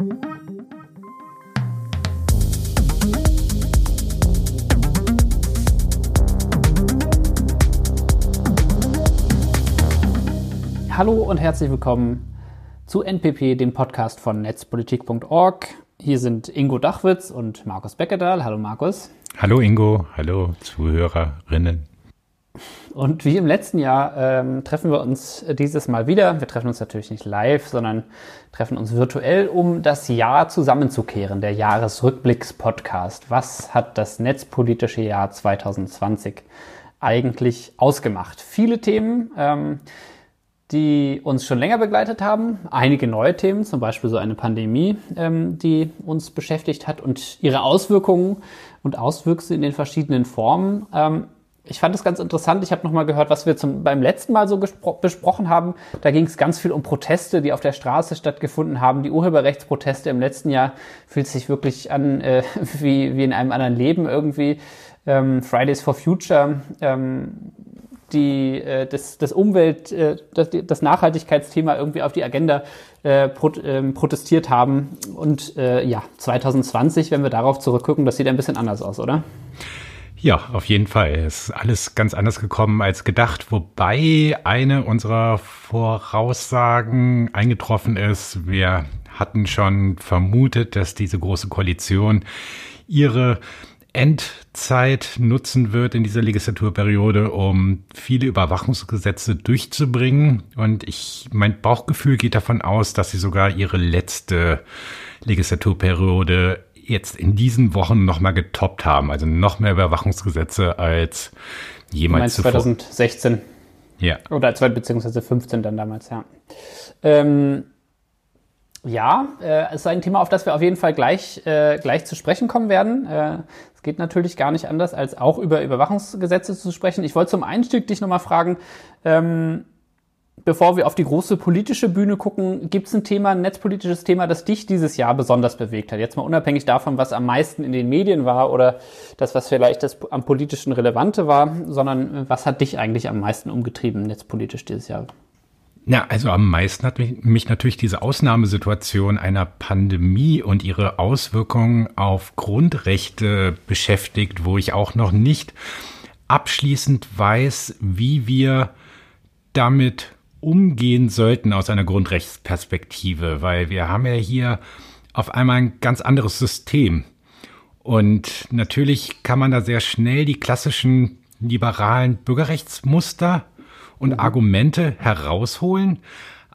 Hallo und herzlich willkommen zu NPP, dem Podcast von netzpolitik.org. Hier sind Ingo Dachwitz und Markus Beckedahl. Hallo Markus. Hallo Ingo, hallo Zuhörerinnen. Und wie im letzten Jahr ähm, treffen wir uns dieses Mal wieder. Wir treffen uns natürlich nicht live, sondern treffen uns virtuell, um das Jahr zusammenzukehren, der Jahresrückblicks-Podcast. Was hat das netzpolitische Jahr 2020 eigentlich ausgemacht? Viele Themen. Ähm, die uns schon länger begleitet haben. Einige neue Themen, zum Beispiel so eine Pandemie, ähm, die uns beschäftigt hat und ihre Auswirkungen und Auswüchse in den verschiedenen Formen. Ähm, ich fand es ganz interessant. Ich habe nochmal gehört, was wir zum, beim letzten Mal so besprochen haben. Da ging es ganz viel um Proteste, die auf der Straße stattgefunden haben. Die Urheberrechtsproteste im letzten Jahr fühlt sich wirklich an äh, wie, wie in einem anderen Leben irgendwie. Ähm, Fridays for Future, ähm, die, äh, das, das Umwelt, äh, das, das Nachhaltigkeitsthema irgendwie auf die Agenda äh, pro, ähm, protestiert haben. Und äh, ja, 2020, wenn wir darauf zurückgucken, das sieht ein bisschen anders aus, oder? Ja, auf jeden Fall. Es ist alles ganz anders gekommen als gedacht, wobei eine unserer Voraussagen eingetroffen ist. Wir hatten schon vermutet, dass diese große Koalition ihre Endzeit nutzen wird in dieser Legislaturperiode, um viele Überwachungsgesetze durchzubringen. Und ich, mein Bauchgefühl geht davon aus, dass sie sogar ihre letzte Legislaturperiode jetzt in diesen Wochen nochmal getoppt haben. Also noch mehr Überwachungsgesetze als jemals zuvor. 2016. Ja. Oder beziehungsweise 15 dann damals, ja. Ähm, ja, äh, es ist ein Thema, auf das wir auf jeden Fall gleich, äh, gleich zu sprechen kommen werden. Äh, es geht natürlich gar nicht anders, als auch über Überwachungsgesetze zu sprechen. Ich wollte zum Einstieg dich nochmal fragen, ähm, bevor wir auf die große politische Bühne gucken, gibt es ein Thema, ein netzpolitisches Thema, das dich dieses Jahr besonders bewegt hat? Jetzt mal unabhängig davon, was am meisten in den Medien war oder das, was vielleicht das am politischen Relevante war, sondern äh, was hat dich eigentlich am meisten umgetrieben netzpolitisch dieses Jahr? Ja, also am meisten hat mich, mich, natürlich diese Ausnahmesituation einer Pandemie und ihre Auswirkungen auf Grundrechte beschäftigt, wo ich auch noch nicht abschließend weiß, wie wir damit umgehen sollten aus einer Grundrechtsperspektive, weil wir haben ja hier auf einmal ein ganz anderes System. Und natürlich kann man da sehr schnell die klassischen liberalen Bürgerrechtsmuster und mhm. Argumente herausholen.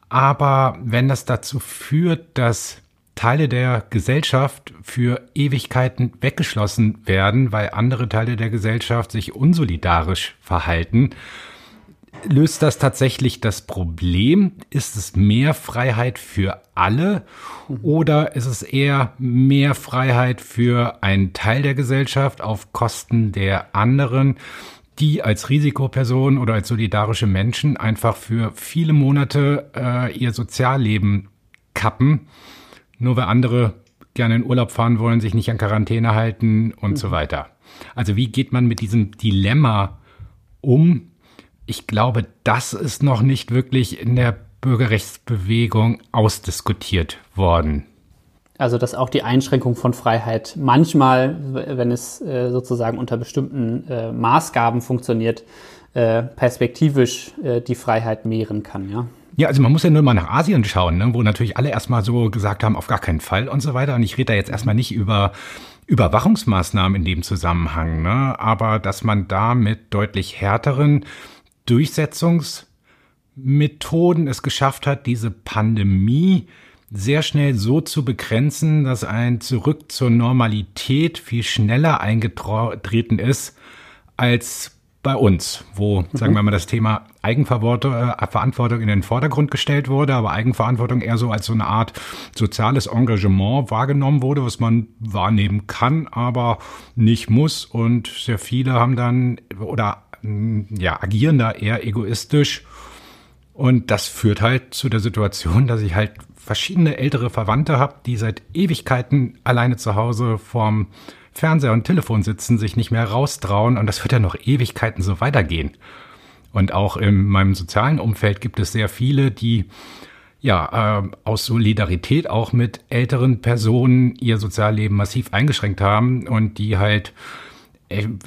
Aber wenn das dazu führt, dass Teile der Gesellschaft für Ewigkeiten weggeschlossen werden, weil andere Teile der Gesellschaft sich unsolidarisch verhalten, löst das tatsächlich das Problem? Ist es mehr Freiheit für alle oder ist es eher mehr Freiheit für einen Teil der Gesellschaft auf Kosten der anderen, die als Risikoperson oder als solidarische Menschen einfach für viele Monate äh, ihr Sozialleben kappen, nur weil andere gerne in Urlaub fahren wollen, sich nicht an Quarantäne halten und mhm. so weiter. Also wie geht man mit diesem Dilemma um? Ich glaube, das ist noch nicht wirklich in der Bürgerrechtsbewegung ausdiskutiert worden. Also dass auch die Einschränkung von Freiheit manchmal, wenn es äh, sozusagen unter bestimmten äh, Maßgaben funktioniert, äh, perspektivisch äh, die Freiheit mehren kann, ja. Ja, also man muss ja nur mal nach Asien schauen, ne, wo natürlich alle erstmal so gesagt haben, auf gar keinen Fall und so weiter. Und ich rede da jetzt erstmal nicht über Überwachungsmaßnahmen in dem Zusammenhang, ne, aber dass man da mit deutlich härteren Durchsetzungsmethoden es geschafft hat, diese Pandemie sehr schnell so zu begrenzen, dass ein Zurück zur Normalität viel schneller eingetreten ist als bei uns, wo, mhm. sagen wir mal, das Thema Eigenverantwortung äh, in den Vordergrund gestellt wurde, aber Eigenverantwortung eher so als so eine Art soziales Engagement wahrgenommen wurde, was man wahrnehmen kann, aber nicht muss. Und sehr viele haben dann oder ja, agieren da eher egoistisch. Und das führt halt zu der Situation, dass ich halt verschiedene ältere Verwandte habe, die seit Ewigkeiten alleine zu Hause vorm Fernseher und Telefon sitzen, sich nicht mehr raustrauen und das wird ja noch Ewigkeiten so weitergehen. Und auch in meinem sozialen Umfeld gibt es sehr viele, die ja, äh, aus Solidarität auch mit älteren Personen ihr Sozialleben massiv eingeschränkt haben und die halt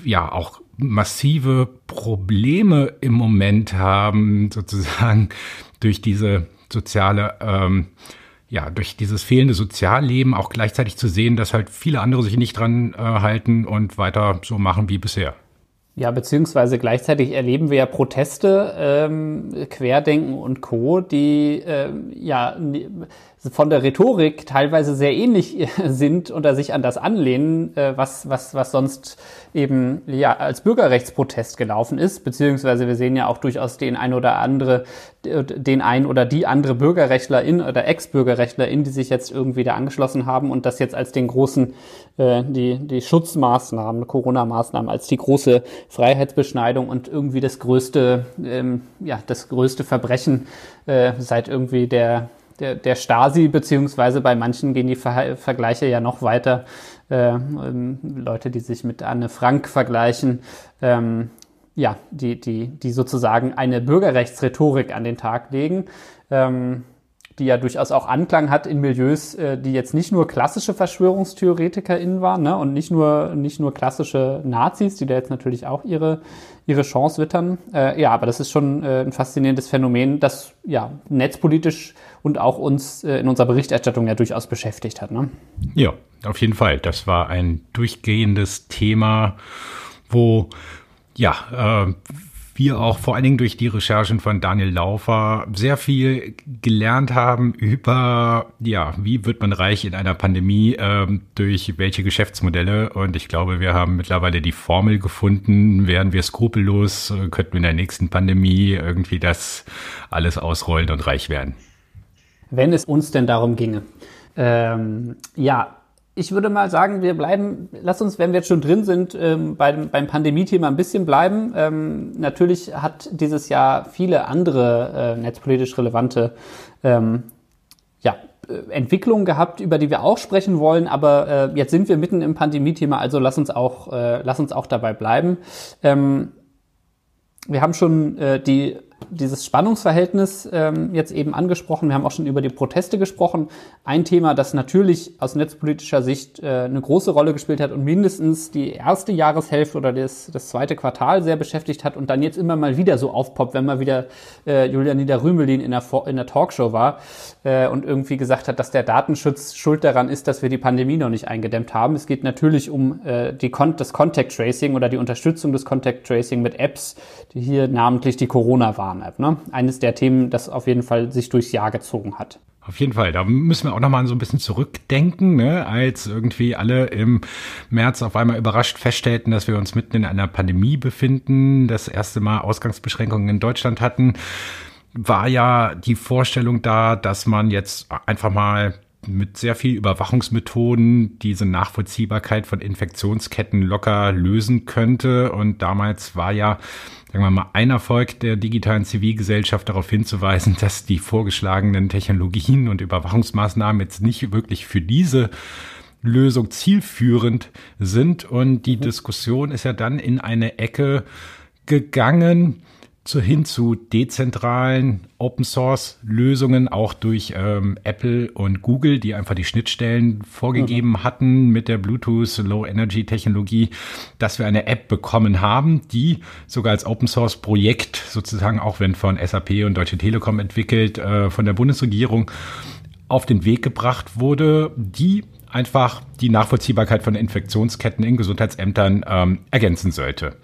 ja auch massive Probleme im Moment haben, sozusagen durch diese soziale, ähm, ja, durch dieses fehlende Sozialleben auch gleichzeitig zu sehen, dass halt viele andere sich nicht dran äh, halten und weiter so machen wie bisher. Ja, beziehungsweise gleichzeitig erleben wir ja Proteste, ähm, Querdenken und Co., die ähm, ja von der Rhetorik teilweise sehr ähnlich sind oder sich an das anlehnen, äh, was, was, was sonst eben ja als Bürgerrechtsprotest gelaufen ist, beziehungsweise wir sehen ja auch durchaus den ein oder andere, den ein oder die andere Bürgerrechtlerin oder Ex-Bürgerrechtlerin, die sich jetzt irgendwie da angeschlossen haben und das jetzt als den großen, äh, die, die Schutzmaßnahmen, Corona-Maßnahmen, als die große Freiheitsbeschneidung und irgendwie das größte, ähm, ja, das größte Verbrechen äh, seit irgendwie der der, der Stasi, beziehungsweise bei manchen gehen die Ver Vergleiche ja noch weiter. Äh, ähm, Leute, die sich mit Anne Frank vergleichen, ähm, ja, die, die, die sozusagen eine Bürgerrechtsrhetorik an den Tag legen. Ähm, die ja durchaus auch Anklang hat in Milieus, äh, die jetzt nicht nur klassische VerschwörungstheoretikerInnen waren ne, und nicht nur, nicht nur klassische Nazis, die da jetzt natürlich auch ihre, ihre Chance wittern. Äh, ja, aber das ist schon äh, ein faszinierendes Phänomen, das ja netzpolitisch und auch uns äh, in unserer Berichterstattung ja durchaus beschäftigt hat. Ne? Ja, auf jeden Fall. Das war ein durchgehendes Thema, wo ja, äh, wir auch vor allen Dingen durch die Recherchen von Daniel Laufer sehr viel gelernt haben über, ja, wie wird man reich in einer Pandemie, ähm, durch welche Geschäftsmodelle. Und ich glaube, wir haben mittlerweile die Formel gefunden, wären wir skrupellos, äh, könnten wir in der nächsten Pandemie irgendwie das alles ausrollen und reich werden. Wenn es uns denn darum ginge. Ähm, ja, ich würde mal sagen, wir bleiben, lass uns, wenn wir jetzt schon drin sind, ähm, beim, beim Pandemie-Thema ein bisschen bleiben. Ähm, natürlich hat dieses Jahr viele andere äh, netzpolitisch relevante ähm, ja, äh, Entwicklungen gehabt, über die wir auch sprechen wollen, aber äh, jetzt sind wir mitten im Pandemie-Thema, also lass uns auch, äh, lass uns auch dabei bleiben. Ähm, wir haben schon äh, die dieses Spannungsverhältnis ähm, jetzt eben angesprochen. Wir haben auch schon über die Proteste gesprochen. Ein Thema, das natürlich aus netzpolitischer Sicht äh, eine große Rolle gespielt hat und mindestens die erste Jahreshälfte oder das, das zweite Quartal sehr beschäftigt hat und dann jetzt immer mal wieder so aufpoppt, wenn mal wieder äh, Julian Niederrümelin in der, in der Talkshow war äh, und irgendwie gesagt hat, dass der Datenschutz schuld daran ist, dass wir die Pandemie noch nicht eingedämmt haben. Es geht natürlich um äh, die Kon das Contact Tracing oder die Unterstützung des Contact Tracing mit Apps, die hier namentlich die Corona-Warn-App. Ne? Eines der Themen, das auf jeden Fall sich durchs Jahr gezogen hat. Auf jeden Fall, da müssen wir auch nochmal so ein bisschen zurückdenken, ne? als irgendwie alle im März auf einmal überrascht feststellten, dass wir uns mitten in einer Pandemie befinden, das erste Mal Ausgangsbeschränkungen in Deutschland hatten, war ja die Vorstellung da, dass man jetzt einfach mal mit sehr viel Überwachungsmethoden diese Nachvollziehbarkeit von Infektionsketten locker lösen könnte. Und damals war ja sagen wir mal, ein Erfolg der digitalen Zivilgesellschaft darauf hinzuweisen, dass die vorgeschlagenen Technologien und Überwachungsmaßnahmen jetzt nicht wirklich für diese Lösung zielführend sind. Und die mhm. Diskussion ist ja dann in eine Ecke gegangen, zu, hin zu dezentralen Open Source Lösungen, auch durch ähm, Apple und Google, die einfach die Schnittstellen vorgegeben mhm. hatten mit der Bluetooth Low Energy Technologie, dass wir eine App bekommen haben, die sogar als Open Source Projekt sozusagen, auch wenn von SAP und Deutsche Telekom entwickelt, äh, von der Bundesregierung auf den Weg gebracht wurde, die einfach die Nachvollziehbarkeit von Infektionsketten in Gesundheitsämtern ähm, ergänzen sollte.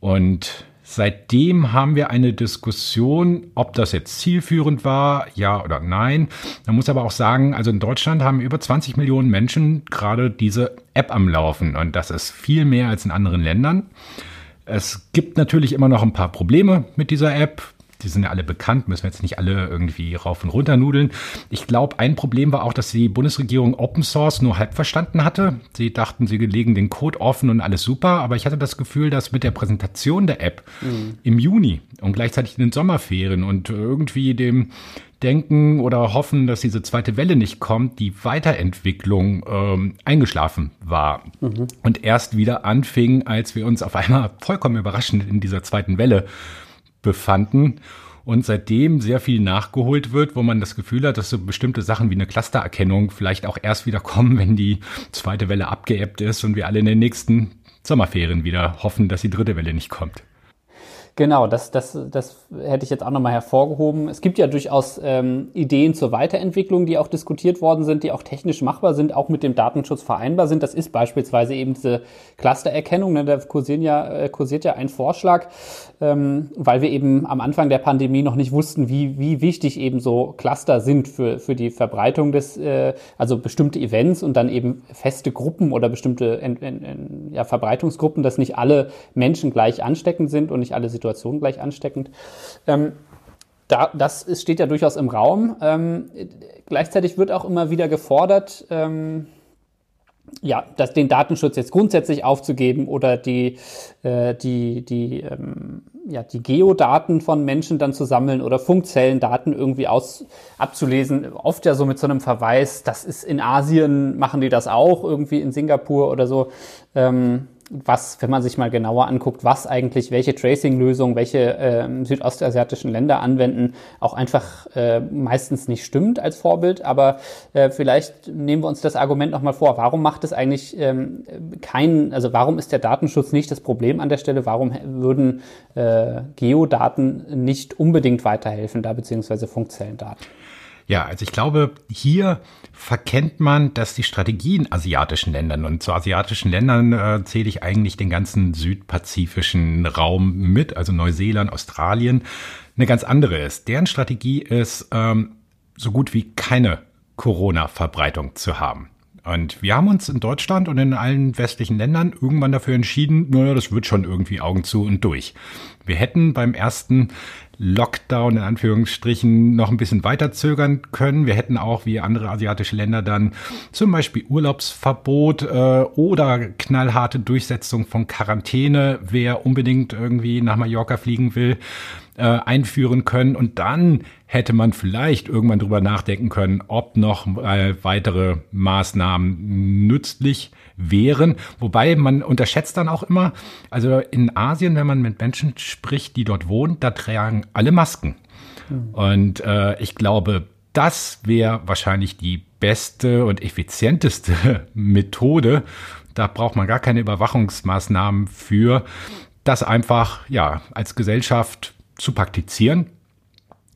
Und Seitdem haben wir eine Diskussion, ob das jetzt zielführend war, ja oder nein. Man muss aber auch sagen, also in Deutschland haben über 20 Millionen Menschen gerade diese App am Laufen und das ist viel mehr als in anderen Ländern. Es gibt natürlich immer noch ein paar Probleme mit dieser App die sind ja alle bekannt, müssen wir jetzt nicht alle irgendwie rauf und runter nudeln. Ich glaube, ein Problem war auch, dass die Bundesregierung Open Source nur halb verstanden hatte. Sie dachten, sie legen den Code offen und alles super, aber ich hatte das Gefühl, dass mit der Präsentation der App mhm. im Juni und gleichzeitig in den Sommerferien und irgendwie dem Denken oder hoffen, dass diese zweite Welle nicht kommt, die Weiterentwicklung ähm, eingeschlafen war mhm. und erst wieder anfing, als wir uns auf einmal vollkommen überraschend in dieser zweiten Welle befanden. und seitdem sehr viel nachgeholt wird, wo man das Gefühl hat, dass so bestimmte Sachen wie eine Clustererkennung vielleicht auch erst wieder kommen, wenn die zweite Welle abgeebbt ist und wir alle in den nächsten Sommerferien wieder hoffen, dass die dritte Welle nicht kommt. Genau, das, das, das hätte ich jetzt auch nochmal hervorgehoben. Es gibt ja durchaus ähm, Ideen zur Weiterentwicklung, die auch diskutiert worden sind, die auch technisch machbar sind, auch mit dem Datenschutz vereinbar sind. Das ist beispielsweise eben diese Clustererkennung. Ne? Da kursieren ja, äh, kursiert ja ein Vorschlag, ähm, weil wir eben am Anfang der Pandemie noch nicht wussten, wie, wie wichtig eben so Cluster sind für, für die Verbreitung des, äh, also bestimmte Events und dann eben feste Gruppen oder bestimmte en, en, en, ja, Verbreitungsgruppen, dass nicht alle Menschen gleich ansteckend sind und nicht alle Situation gleich ansteckend. Ähm, da, das steht ja durchaus im Raum. Ähm, gleichzeitig wird auch immer wieder gefordert, ähm, ja, das, den Datenschutz jetzt grundsätzlich aufzugeben oder die, äh, die, die, ähm, ja, die Geodaten von Menschen dann zu sammeln oder Funkzellendaten irgendwie aus, abzulesen. Oft ja so mit so einem Verweis, das ist in Asien, machen die das auch, irgendwie in Singapur oder so. Ähm, was, wenn man sich mal genauer anguckt, was eigentlich, welche Tracing-Lösungen, welche äh, südostasiatischen Länder anwenden, auch einfach äh, meistens nicht stimmt als Vorbild. Aber äh, vielleicht nehmen wir uns das Argument nochmal vor. Warum macht es eigentlich ähm, keinen, also warum ist der Datenschutz nicht das Problem an der Stelle? Warum würden äh, Geodaten nicht unbedingt weiterhelfen, da beziehungsweise Funkzellendaten? Ja, also ich glaube, hier verkennt man, dass die Strategie in asiatischen Ländern und zu asiatischen Ländern äh, zähle ich eigentlich den ganzen südpazifischen Raum mit, also Neuseeland, Australien, eine ganz andere ist. Deren Strategie ist, ähm, so gut wie keine Corona-Verbreitung zu haben. Und wir haben uns in Deutschland und in allen westlichen Ländern irgendwann dafür entschieden, naja, das wird schon irgendwie Augen zu und durch. Wir hätten beim ersten Lockdown in Anführungsstrichen noch ein bisschen weiter zögern können. Wir hätten auch wie andere asiatische Länder dann zum Beispiel Urlaubsverbot äh, oder knallharte Durchsetzung von Quarantäne, wer unbedingt irgendwie nach Mallorca fliegen will, äh, einführen können. Und dann hätte man vielleicht irgendwann drüber nachdenken können, ob noch äh, weitere Maßnahmen nützlich wären. Wobei man unterschätzt dann auch immer, also in Asien, wenn man mit Menschen spricht, die dort wohnen, da tragen alle Masken. Mhm. Und äh, ich glaube, das wäre wahrscheinlich die beste und effizienteste Methode. Da braucht man gar keine Überwachungsmaßnahmen für, das einfach ja als Gesellschaft zu praktizieren.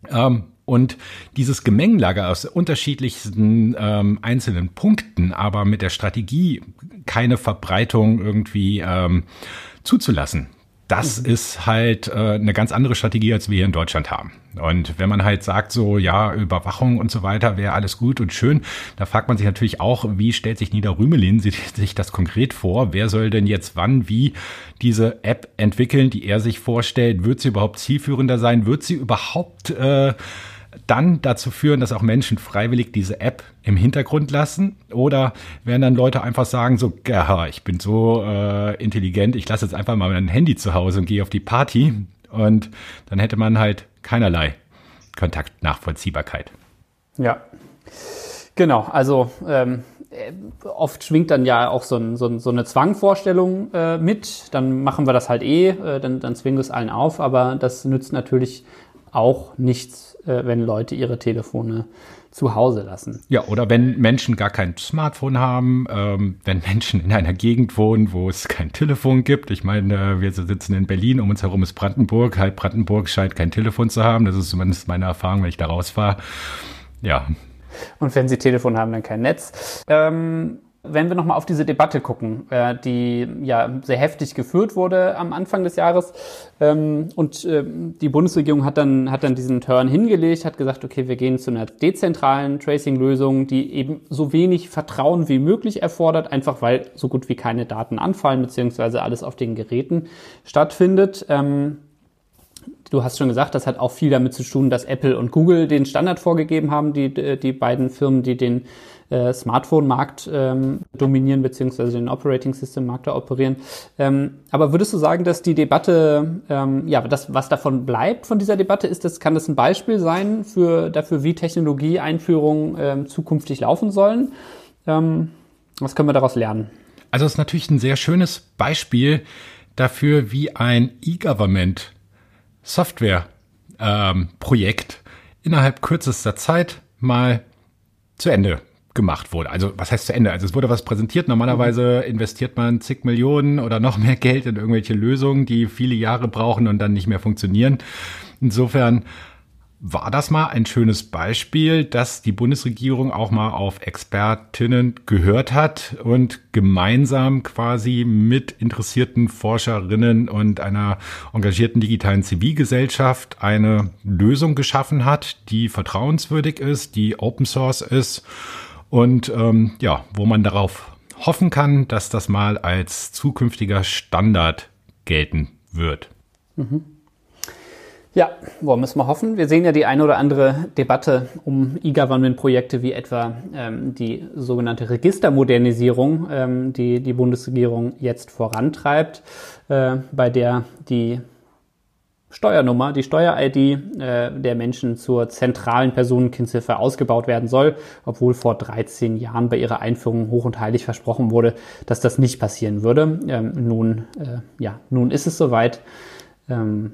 Ähm, und dieses Gemengelage aus unterschiedlichsten ähm, einzelnen Punkten, aber mit der Strategie, keine Verbreitung irgendwie ähm, zuzulassen, das mhm. ist halt äh, eine ganz andere Strategie, als wir hier in Deutschland haben. Und wenn man halt sagt, so ja, Überwachung und so weiter wäre alles gut und schön, da fragt man sich natürlich auch, wie stellt sich Nieder Rümelin sich das konkret vor? Wer soll denn jetzt wann wie diese App entwickeln, die er sich vorstellt? Wird sie überhaupt zielführender sein? Wird sie überhaupt äh, dann dazu führen, dass auch Menschen freiwillig diese App im Hintergrund lassen? Oder werden dann Leute einfach sagen, so, ich bin so äh, intelligent, ich lasse jetzt einfach mal mein Handy zu Hause und gehe auf die Party und dann hätte man halt keinerlei Kontaktnachvollziehbarkeit. Ja, genau. Also ähm, oft schwingt dann ja auch so, ein, so, ein, so eine Zwangvorstellung äh, mit. Dann machen wir das halt eh, äh, dann, dann zwingen wir es allen auf. Aber das nützt natürlich auch nichts, äh, wenn Leute ihre Telefone zu Hause lassen. Ja, oder wenn Menschen gar kein Smartphone haben, ähm, wenn Menschen in einer Gegend wohnen, wo es kein Telefon gibt. Ich meine, wir sitzen in Berlin, um uns herum ist Brandenburg. Halb Brandenburg scheint kein Telefon zu haben. Das ist zumindest meine Erfahrung, wenn ich da rausfahre. Ja. Und wenn sie Telefon haben, dann kein Netz. Ähm, wenn wir nochmal auf diese Debatte gucken, äh, die ja sehr heftig geführt wurde am Anfang des Jahres, ähm, und äh, die Bundesregierung hat dann, hat dann diesen Turn hingelegt, hat gesagt, okay, wir gehen zu einer dezentralen Tracing-Lösung, die eben so wenig Vertrauen wie möglich erfordert, einfach weil so gut wie keine Daten anfallen, beziehungsweise alles auf den Geräten stattfindet. Ähm, Du hast schon gesagt, das hat auch viel damit zu tun, dass Apple und Google den Standard vorgegeben haben, die, die beiden Firmen, die den äh, Smartphone-Markt ähm, dominieren, beziehungsweise den Operating System-Markt da operieren. Ähm, aber würdest du sagen, dass die Debatte, ähm, ja, das, was davon bleibt von dieser Debatte, ist das, kann das ein Beispiel sein für, dafür, wie Technologieeinführungen ähm, zukünftig laufen sollen? Ähm, was können wir daraus lernen? Also es ist natürlich ein sehr schönes Beispiel dafür, wie ein E-Government Software ähm, Projekt innerhalb kürzester Zeit mal zu Ende gemacht wurde. Also was heißt zu Ende? Also es wurde was präsentiert. Normalerweise investiert man zig Millionen oder noch mehr Geld in irgendwelche Lösungen, die viele Jahre brauchen und dann nicht mehr funktionieren. Insofern war das mal ein schönes Beispiel, dass die Bundesregierung auch mal auf Expertinnen gehört hat und gemeinsam quasi mit interessierten Forscherinnen und einer engagierten digitalen Zivilgesellschaft eine Lösung geschaffen hat, die vertrauenswürdig ist, die Open Source ist und ähm, ja, wo man darauf hoffen kann, dass das mal als zukünftiger Standard gelten wird. Mhm. Ja, wollen wir es mal hoffen. Wir sehen ja die eine oder andere Debatte um E-Government-Projekte wie etwa ähm, die sogenannte Registermodernisierung, ähm, die die Bundesregierung jetzt vorantreibt, äh, bei der die Steuernummer, die Steuer-ID äh, der Menschen zur zentralen Personenkennziffer ausgebaut werden soll, obwohl vor 13 Jahren bei ihrer Einführung hoch und heilig versprochen wurde, dass das nicht passieren würde. Ähm, nun, äh, ja, nun ist es soweit. Ähm,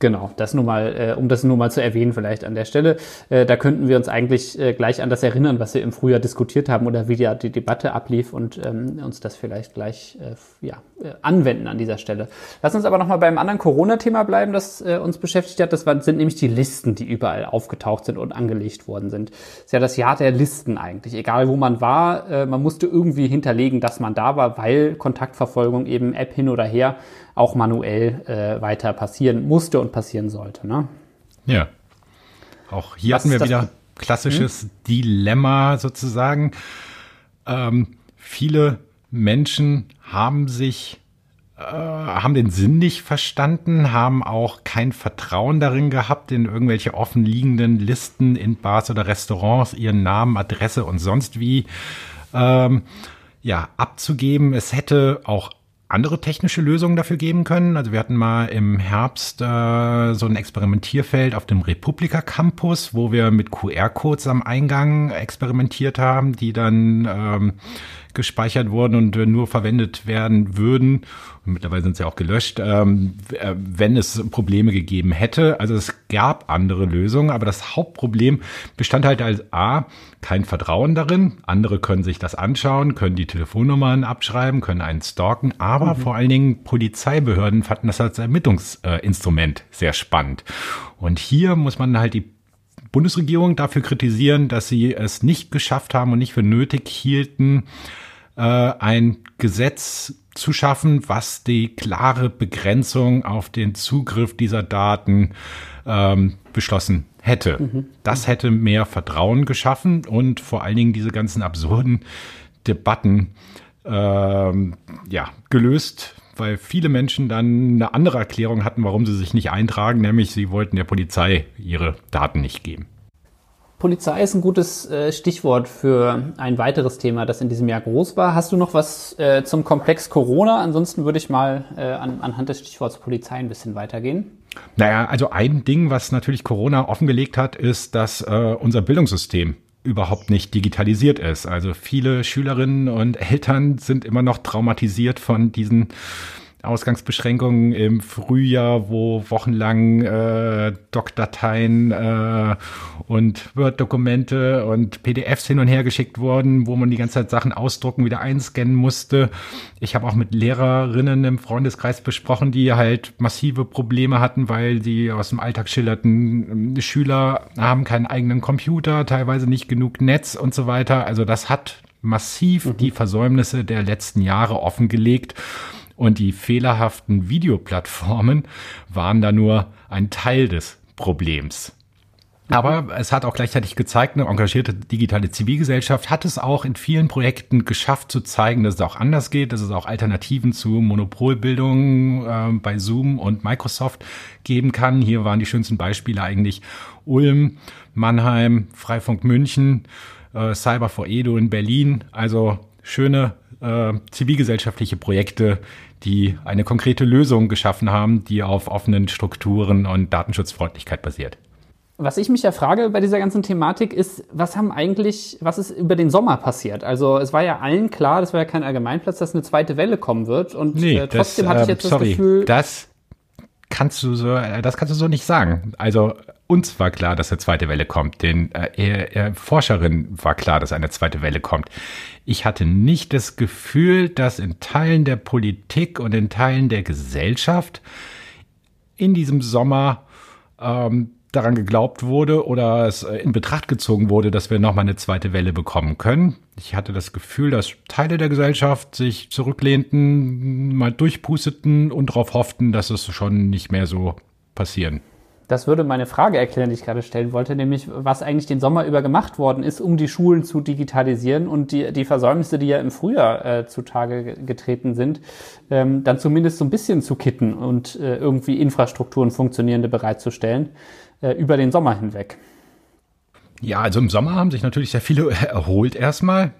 Genau, das nur mal, äh, um das nur mal zu erwähnen vielleicht an der Stelle. Äh, da könnten wir uns eigentlich äh, gleich an das erinnern, was wir im Frühjahr diskutiert haben oder wie ja die Debatte ablief und ähm, uns das vielleicht gleich äh, ja, äh, anwenden an dieser Stelle. Lass uns aber nochmal beim anderen Corona-Thema bleiben, das äh, uns beschäftigt hat. Das waren, sind nämlich die Listen, die überall aufgetaucht sind und angelegt worden sind. Das ist ja das Jahr der Listen eigentlich. Egal wo man war, äh, man musste irgendwie hinterlegen, dass man da war, weil Kontaktverfolgung eben App hin oder her auch manuell äh, weiter passieren musste und passieren sollte. Ne? Ja. Auch hier Was hatten wir wieder klassisches hm? Dilemma sozusagen. Ähm, viele Menschen haben sich äh, haben den Sinn nicht verstanden, haben auch kein Vertrauen darin gehabt, in irgendwelche offen liegenden Listen in Bars oder Restaurants ihren Namen, Adresse und sonst wie ähm, ja abzugeben. Es hätte auch andere technische Lösungen dafür geben können. Also wir hatten mal im Herbst äh, so ein Experimentierfeld auf dem Republika Campus, wo wir mit QR-Codes am Eingang experimentiert haben, die dann ähm, gespeichert wurden und nur verwendet werden würden. Und mittlerweile sind sie auch gelöscht, ähm, äh, wenn es Probleme gegeben hätte. Also es gab andere Lösungen, aber das Hauptproblem bestand halt als A, kein Vertrauen darin. Andere können sich das anschauen, können die Telefonnummern abschreiben, können einen stalken, aber mhm. vor allen Dingen Polizeibehörden fanden das als Ermittlungsinstrument sehr spannend. Und hier muss man halt die Bundesregierung dafür kritisieren, dass sie es nicht geschafft haben und nicht für nötig hielten, äh, ein Gesetz zu schaffen, was die klare Begrenzung auf den Zugriff dieser Daten ähm, beschlossen hätte. Mhm. Das hätte mehr Vertrauen geschaffen und vor allen Dingen diese ganzen absurden Debatten ähm, ja, gelöst, weil viele Menschen dann eine andere Erklärung hatten, warum sie sich nicht eintragen, nämlich sie wollten der Polizei ihre Daten nicht geben. Polizei ist ein gutes äh, Stichwort für ein weiteres Thema, das in diesem Jahr groß war. Hast du noch was äh, zum Komplex Corona? Ansonsten würde ich mal äh, an, anhand des Stichworts Polizei ein bisschen weitergehen. Naja, also ein Ding, was natürlich Corona offengelegt hat, ist, dass unser Bildungssystem überhaupt nicht digitalisiert ist. Also viele Schülerinnen und Eltern sind immer noch traumatisiert von diesen Ausgangsbeschränkungen im Frühjahr, wo wochenlang äh, Doc-Dateien äh, und Word-Dokumente und PDFs hin und her geschickt wurden, wo man die ganze Zeit Sachen ausdrucken, wieder einscannen musste. Ich habe auch mit Lehrerinnen im Freundeskreis besprochen, die halt massive Probleme hatten, weil sie aus dem Alltag schillerten, Schüler haben keinen eigenen Computer, teilweise nicht genug Netz und so weiter. Also das hat massiv mhm. die Versäumnisse der letzten Jahre offengelegt. Und die fehlerhaften Videoplattformen waren da nur ein Teil des Problems. Aber es hat auch gleichzeitig gezeigt, eine engagierte digitale Zivilgesellschaft hat es auch in vielen Projekten geschafft zu zeigen, dass es auch anders geht, dass es auch Alternativen zu Monopolbildung äh, bei Zoom und Microsoft geben kann. Hier waren die schönsten Beispiele eigentlich Ulm, Mannheim, Freifunk München, äh, Cyber for Edo in Berlin. Also schöne äh, zivilgesellschaftliche Projekte, die eine konkrete Lösung geschaffen haben, die auf offenen Strukturen und Datenschutzfreundlichkeit basiert. Was ich mich ja frage bei dieser ganzen Thematik ist, was haben eigentlich, was ist über den Sommer passiert? Also es war ja allen klar, das war ja kein Allgemeinplatz, dass eine zweite Welle kommen wird und nee, äh, trotzdem das, hatte ich jetzt äh, sorry, das Gefühl, das kannst du so, äh, das kannst du so nicht sagen. Also uns war klar, dass eine zweite Welle kommt. Den äh, äh, Forscherin war klar, dass eine zweite Welle kommt. Ich hatte nicht das Gefühl, dass in Teilen der Politik und in Teilen der Gesellschaft in diesem Sommer ähm, daran geglaubt wurde oder es äh, in Betracht gezogen wurde, dass wir nochmal eine zweite Welle bekommen können. Ich hatte das Gefühl, dass Teile der Gesellschaft sich zurücklehnten, mal durchpusteten und darauf hofften, dass es schon nicht mehr so passieren das würde meine Frage erklären, die ich gerade stellen wollte, nämlich was eigentlich den Sommer über gemacht worden ist, um die Schulen zu digitalisieren und die, die Versäumnisse, die ja im Frühjahr äh, zutage getreten sind, ähm, dann zumindest so ein bisschen zu kitten und äh, irgendwie Infrastrukturen funktionierende bereitzustellen äh, über den Sommer hinweg. Ja, also im Sommer haben sich natürlich sehr viele erholt erstmal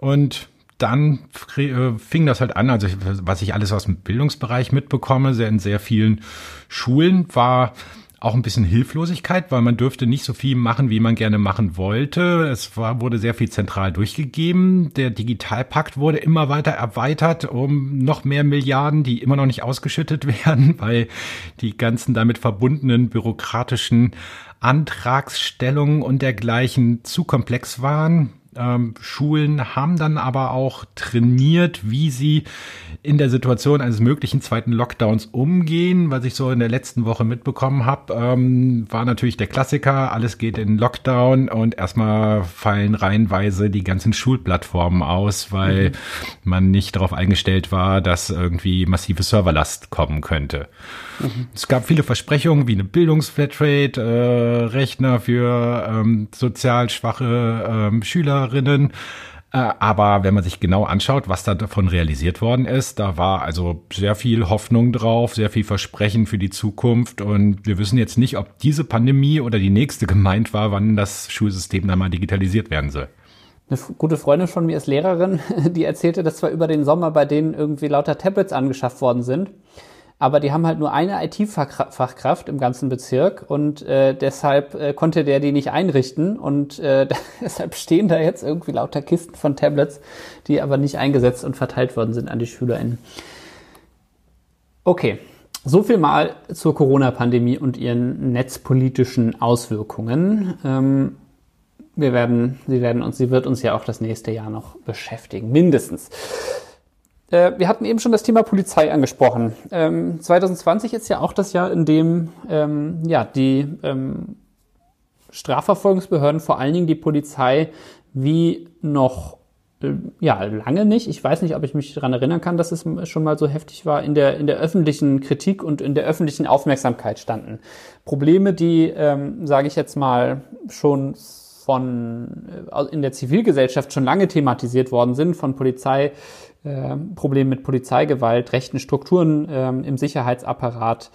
und dann äh, fing das halt an, also was ich alles aus dem Bildungsbereich mitbekomme, sehr in sehr vielen Schulen war auch ein bisschen Hilflosigkeit, weil man dürfte nicht so viel machen, wie man gerne machen wollte. Es war, wurde sehr viel zentral durchgegeben. Der Digitalpakt wurde immer weiter erweitert um noch mehr Milliarden, die immer noch nicht ausgeschüttet werden, weil die ganzen damit verbundenen bürokratischen Antragsstellungen und dergleichen zu komplex waren. Ähm, Schulen haben dann aber auch trainiert, wie sie in der Situation eines möglichen zweiten Lockdowns umgehen. Was ich so in der letzten Woche mitbekommen habe, ähm, war natürlich der Klassiker, alles geht in Lockdown und erstmal fallen reihenweise die ganzen Schulplattformen aus, weil mhm. man nicht darauf eingestellt war, dass irgendwie massive Serverlast kommen könnte. Mhm. Es gab viele Versprechungen wie eine Bildungsflatrate, äh, Rechner für ähm, sozial schwache ähm, Schülerinnen. Äh, aber wenn man sich genau anschaut, was da davon realisiert worden ist, da war also sehr viel Hoffnung drauf, sehr viel Versprechen für die Zukunft. Und wir wissen jetzt nicht, ob diese Pandemie oder die nächste gemeint war, wann das Schulsystem dann mal digitalisiert werden soll. Eine gute Freundin von mir ist Lehrerin, die erzählte, dass zwar über den Sommer bei denen irgendwie lauter Tablets angeschafft worden sind aber die haben halt nur eine IT-Fachkraft im ganzen Bezirk und äh, deshalb äh, konnte der die nicht einrichten und äh, deshalb stehen da jetzt irgendwie lauter Kisten von Tablets, die aber nicht eingesetzt und verteilt worden sind an die SchülerInnen. Okay, so viel mal zur Corona-Pandemie und ihren netzpolitischen Auswirkungen. Ähm, wir werden, sie werden uns, sie wird uns ja auch das nächste Jahr noch beschäftigen, mindestens. Äh, wir hatten eben schon das Thema Polizei angesprochen. Ähm, 2020 ist ja auch das Jahr, in dem ähm, ja, die ähm, Strafverfolgungsbehörden, vor allen Dingen die Polizei, wie noch äh, ja, lange nicht. Ich weiß nicht, ob ich mich daran erinnern kann, dass es schon mal so heftig war, in der, in der öffentlichen Kritik und in der öffentlichen Aufmerksamkeit standen. Probleme, die, ähm, sage ich jetzt mal, schon von äh, in der Zivilgesellschaft schon lange thematisiert worden sind, von Polizei äh, Problem mit Polizeigewalt, rechten Strukturen äh, im Sicherheitsapparat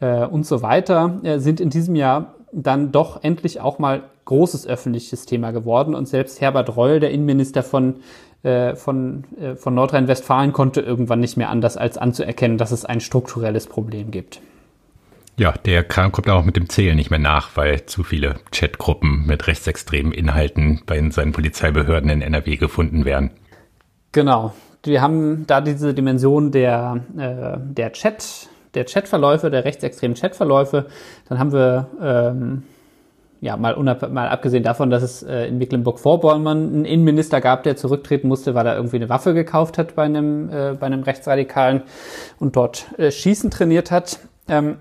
äh, und so weiter, äh, sind in diesem Jahr dann doch endlich auch mal großes öffentliches Thema geworden. Und selbst Herbert Reul, der Innenminister von, äh, von, äh, von Nordrhein-Westfalen, konnte irgendwann nicht mehr anders als anzuerkennen, dass es ein strukturelles Problem gibt. Ja, der kommt auch mit dem Zählen nicht mehr nach, weil zu viele Chatgruppen mit rechtsextremen Inhalten bei seinen Polizeibehörden in NRW gefunden werden. Genau, wir haben da diese Dimension der, äh, der Chat, der Chatverläufe, der rechtsextremen Chatverläufe. Dann haben wir ähm, ja, mal, mal abgesehen davon, dass es äh, in Mecklenburg-Vorpommern einen Innenminister gab, der zurücktreten musste, weil er irgendwie eine Waffe gekauft hat bei einem, äh, bei einem Rechtsradikalen und dort äh, Schießen trainiert hat. Ähm,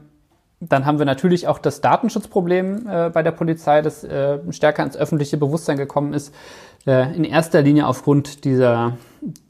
dann haben wir natürlich auch das Datenschutzproblem äh, bei der Polizei, das äh, stärker ins öffentliche Bewusstsein gekommen ist. Äh, in erster Linie aufgrund dieser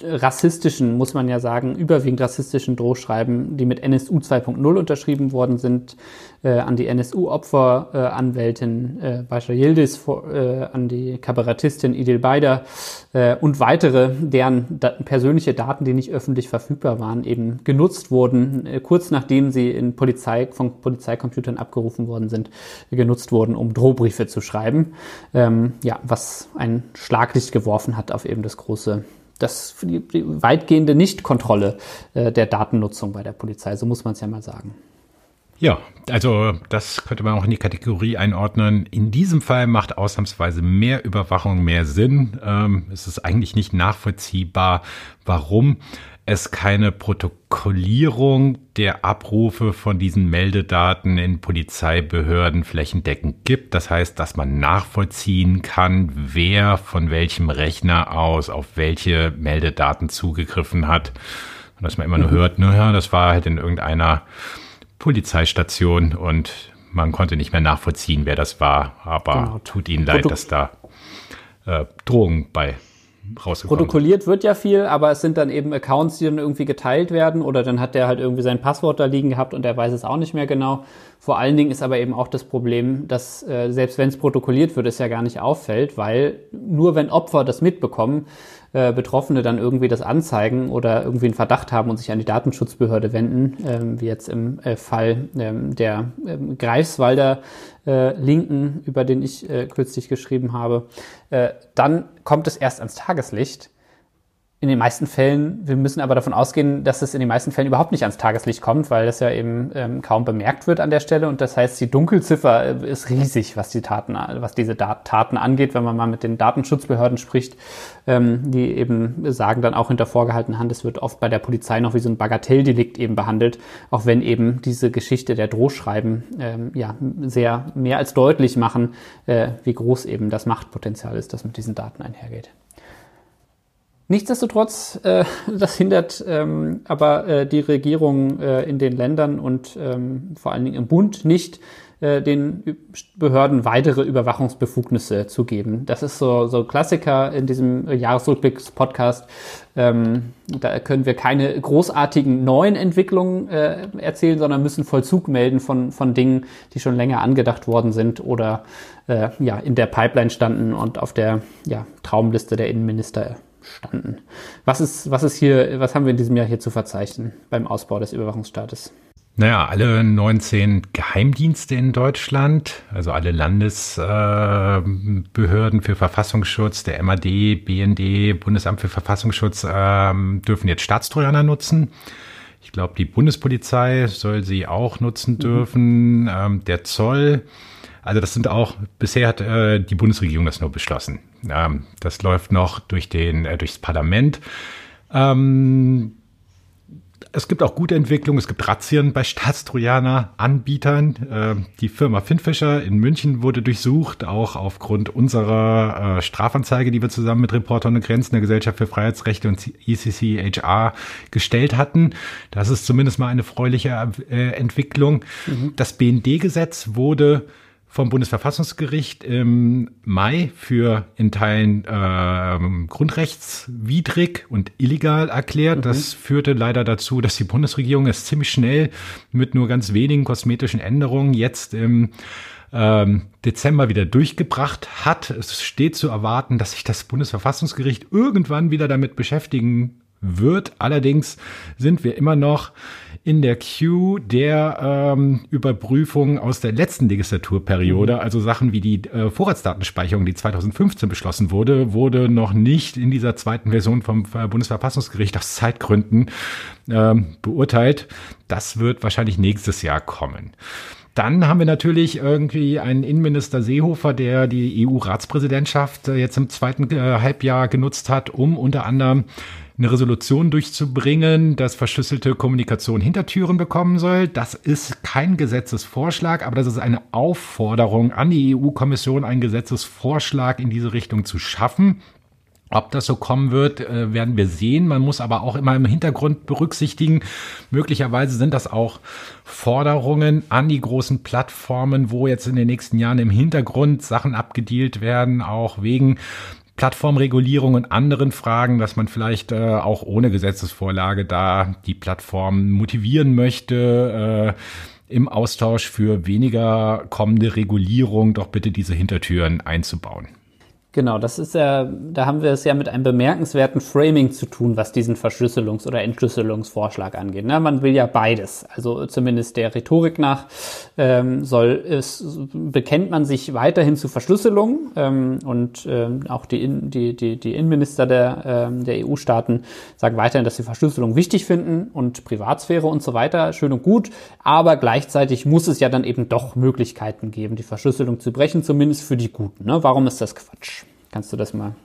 rassistischen, muss man ja sagen, überwiegend rassistischen Drohschreiben, die mit NSU 2.0 unterschrieben worden sind, äh, an die NSU-Opferanwältin äh, äh, Bascha Yildiz, äh, an die Kabarettistin Idil Beider äh, und weitere, deren da persönliche Daten, die nicht öffentlich verfügbar waren, eben genutzt wurden, äh, kurz nachdem sie in Polizei, von Polizeicomputern abgerufen worden sind, genutzt wurden, um Drohbriefe zu schreiben. Ähm, ja, was ein Schlaglicht geworfen hat auf eben das große das die, die weitgehende Nichtkontrolle äh, der Datennutzung bei der Polizei, so muss man es ja mal sagen. Ja, also das könnte man auch in die Kategorie einordnen. In diesem Fall macht ausnahmsweise mehr Überwachung mehr Sinn. Ähm, es ist eigentlich nicht nachvollziehbar, warum es keine Protokollierung der Abrufe von diesen Meldedaten in Polizeibehörden flächendeckend gibt. Das heißt, dass man nachvollziehen kann, wer von welchem Rechner aus auf welche Meldedaten zugegriffen hat. Und dass man immer nur mhm. hört, naja, das war halt in irgendeiner Polizeistation und man konnte nicht mehr nachvollziehen, wer das war. Aber genau. tut ihnen leid, dass da äh, Drohungen bei Protokolliert wird ja viel, aber es sind dann eben Accounts, die dann irgendwie geteilt werden oder dann hat der halt irgendwie sein Passwort da liegen gehabt und er weiß es auch nicht mehr genau. Vor allen Dingen ist aber eben auch das Problem, dass äh, selbst wenn es protokolliert wird, es ja gar nicht auffällt, weil nur wenn Opfer das mitbekommen, äh, Betroffene dann irgendwie das anzeigen oder irgendwie einen Verdacht haben und sich an die Datenschutzbehörde wenden, ähm, wie jetzt im äh, Fall ähm, der ähm, Greifswalder äh, Linken, über den ich äh, kürzlich geschrieben habe, äh, dann kommt es erst ans Tageslicht in den meisten Fällen, wir müssen aber davon ausgehen, dass es in den meisten Fällen überhaupt nicht ans Tageslicht kommt, weil das ja eben ähm, kaum bemerkt wird an der Stelle. Und das heißt, die Dunkelziffer äh, ist riesig, was die Taten, was diese Dat Taten angeht, wenn man mal mit den Datenschutzbehörden spricht, ähm, die eben sagen dann auch hinter vorgehaltener Hand, es wird oft bei der Polizei noch wie so ein Bagatelldelikt eben behandelt, auch wenn eben diese Geschichte der Drohschreiben ähm, ja sehr mehr als deutlich machen, äh, wie groß eben das Machtpotenzial ist, das mit diesen Daten einhergeht. Nichtsdestotrotz, äh, das hindert ähm, aber äh, die Regierung äh, in den Ländern und ähm, vor allen Dingen im Bund nicht, äh, den Behörden weitere Überwachungsbefugnisse zu geben. Das ist so, so Klassiker in diesem Jahresrückblicks-Podcast. Ähm, da können wir keine großartigen neuen Entwicklungen äh, erzählen, sondern müssen Vollzug melden von, von Dingen, die schon länger angedacht worden sind oder äh, ja, in der Pipeline standen und auf der ja, Traumliste der Innenminister standen. Was ist, was ist hier, was haben wir in diesem Jahr hier zu verzeichnen beim Ausbau des Überwachungsstaates? Naja, alle 19 Geheimdienste in Deutschland, also alle Landesbehörden äh, für Verfassungsschutz, der MAD, BND, Bundesamt für Verfassungsschutz, äh, dürfen jetzt Staatstrojaner nutzen. Ich glaube, die Bundespolizei soll sie auch nutzen mhm. dürfen. Mhm. Ähm, der Zoll, also das sind auch, bisher hat äh, die Bundesregierung das nur beschlossen. Ähm, das läuft noch durch den, äh, durchs Parlament. Ähm, es gibt auch gute Entwicklungen. Es gibt Razzien bei Staatstrojaner-Anbietern. Äh, die Firma Finfischer in München wurde durchsucht, auch aufgrund unserer äh, Strafanzeige, die wir zusammen mit Reporter ohne Grenzen der Gesellschaft für Freiheitsrechte und ECCHR gestellt hatten. Das ist zumindest mal eine freuliche äh, Entwicklung. Mhm. Das BND-Gesetz wurde vom Bundesverfassungsgericht im Mai für in Teilen äh, grundrechtswidrig und illegal erklärt. Mhm. Das führte leider dazu, dass die Bundesregierung es ziemlich schnell mit nur ganz wenigen kosmetischen Änderungen jetzt im ähm, Dezember wieder durchgebracht hat. Es steht zu erwarten, dass sich das Bundesverfassungsgericht irgendwann wieder damit beschäftigen wird. Allerdings sind wir immer noch in der Queue der ähm, Überprüfung aus der letzten Legislaturperiode, mhm. also Sachen wie die äh, Vorratsdatenspeicherung, die 2015 beschlossen wurde, wurde noch nicht in dieser zweiten Version vom äh, Bundesverfassungsgericht aus Zeitgründen ähm, beurteilt. Das wird wahrscheinlich nächstes Jahr kommen. Dann haben wir natürlich irgendwie einen Innenminister Seehofer, der die EU-Ratspräsidentschaft äh, jetzt im zweiten äh, Halbjahr genutzt hat, um unter anderem eine Resolution durchzubringen, dass verschlüsselte Kommunikation Hintertüren bekommen soll. Das ist kein Gesetzesvorschlag, aber das ist eine Aufforderung an die EU-Kommission, einen Gesetzesvorschlag in diese Richtung zu schaffen. Ob das so kommen wird, äh, werden wir sehen. Man muss aber auch immer im Hintergrund berücksichtigen, möglicherweise sind das auch Forderungen an die großen Plattformen, wo jetzt in den nächsten Jahren im Hintergrund Sachen abgedealt werden, auch wegen Plattformregulierung und anderen Fragen, dass man vielleicht äh, auch ohne Gesetzesvorlage da die Plattform motivieren möchte, äh, im Austausch für weniger kommende Regulierung doch bitte diese Hintertüren einzubauen. Genau, das ist ja, da haben wir es ja mit einem bemerkenswerten Framing zu tun, was diesen Verschlüsselungs- oder Entschlüsselungsvorschlag angeht. Ne? Man will ja beides. Also zumindest der Rhetorik nach ähm, soll es, bekennt man sich weiterhin zu Verschlüsselung ähm, und ähm, auch die, die, die, die Innenminister der, ähm, der EU-Staaten sagen weiterhin, dass sie Verschlüsselung wichtig finden und Privatsphäre und so weiter, schön und gut. Aber gleichzeitig muss es ja dann eben doch Möglichkeiten geben, die Verschlüsselung zu brechen, zumindest für die Guten. Ne? Warum ist das Quatsch? Kannst du das mal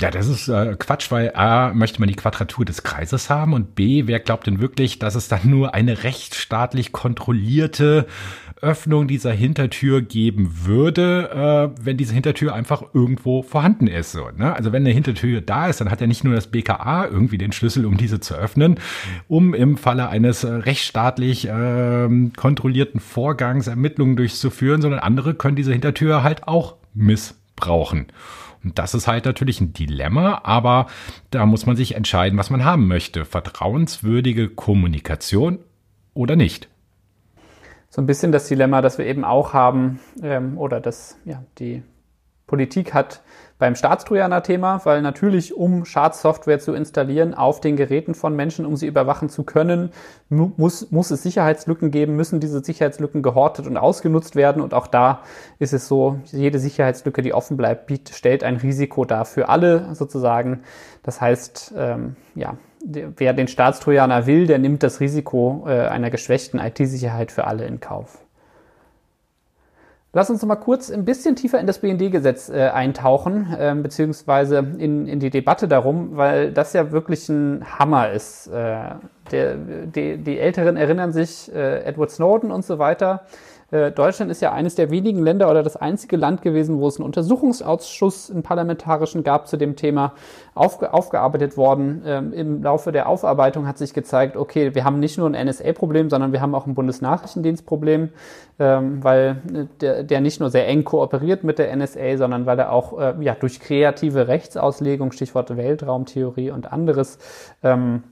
Ja, das ist äh, Quatsch, weil A, möchte man die Quadratur des Kreises haben und B, wer glaubt denn wirklich, dass es dann nur eine rechtsstaatlich kontrollierte Öffnung dieser Hintertür geben würde, äh, wenn diese Hintertür einfach irgendwo vorhanden ist. So, ne? Also wenn eine Hintertür da ist, dann hat ja nicht nur das BKA irgendwie den Schlüssel, um diese zu öffnen, um im Falle eines äh, rechtsstaatlich äh, kontrollierten Vorgangs Ermittlungen durchzuführen, sondern andere können diese Hintertür halt auch missbrauchen. Und das ist halt natürlich ein Dilemma, aber da muss man sich entscheiden, was man haben möchte. Vertrauenswürdige Kommunikation oder nicht so ein bisschen das Dilemma, das wir eben auch haben, ähm, oder das ja, die Politik hat beim Staatstrojaner-Thema, weil natürlich, um Schadsoftware zu installieren auf den Geräten von Menschen, um sie überwachen zu können, muss, muss es Sicherheitslücken geben, müssen diese Sicherheitslücken gehortet und ausgenutzt werden. Und auch da ist es so, jede Sicherheitslücke, die offen bleibt, bietet, stellt ein Risiko dar für alle sozusagen. Das heißt, ähm, ja, wer den Staatstrojaner will, der nimmt das Risiko äh, einer geschwächten IT-Sicherheit für alle in Kauf. Lass uns noch mal kurz ein bisschen tiefer in das BND-Gesetz äh, eintauchen, äh, beziehungsweise in, in die Debatte darum, weil das ja wirklich ein Hammer ist. Äh, der, die, die Älteren erinnern sich, äh, Edward Snowden und so weiter. Äh, Deutschland ist ja eines der wenigen Länder oder das einzige Land gewesen, wo es einen Untersuchungsausschuss, einen parlamentarischen gab zu dem Thema, aufge aufgearbeitet worden. Ähm, Im Laufe der Aufarbeitung hat sich gezeigt, okay, wir haben nicht nur ein NSA-Problem, sondern wir haben auch ein Bundesnachrichtendienstproblem, ähm, weil äh, der, der nicht nur sehr eng kooperiert mit der NSA, sondern weil er auch äh, ja, durch kreative Rechtsauslegung, Stichwort Weltraumtheorie und anderes, ähm,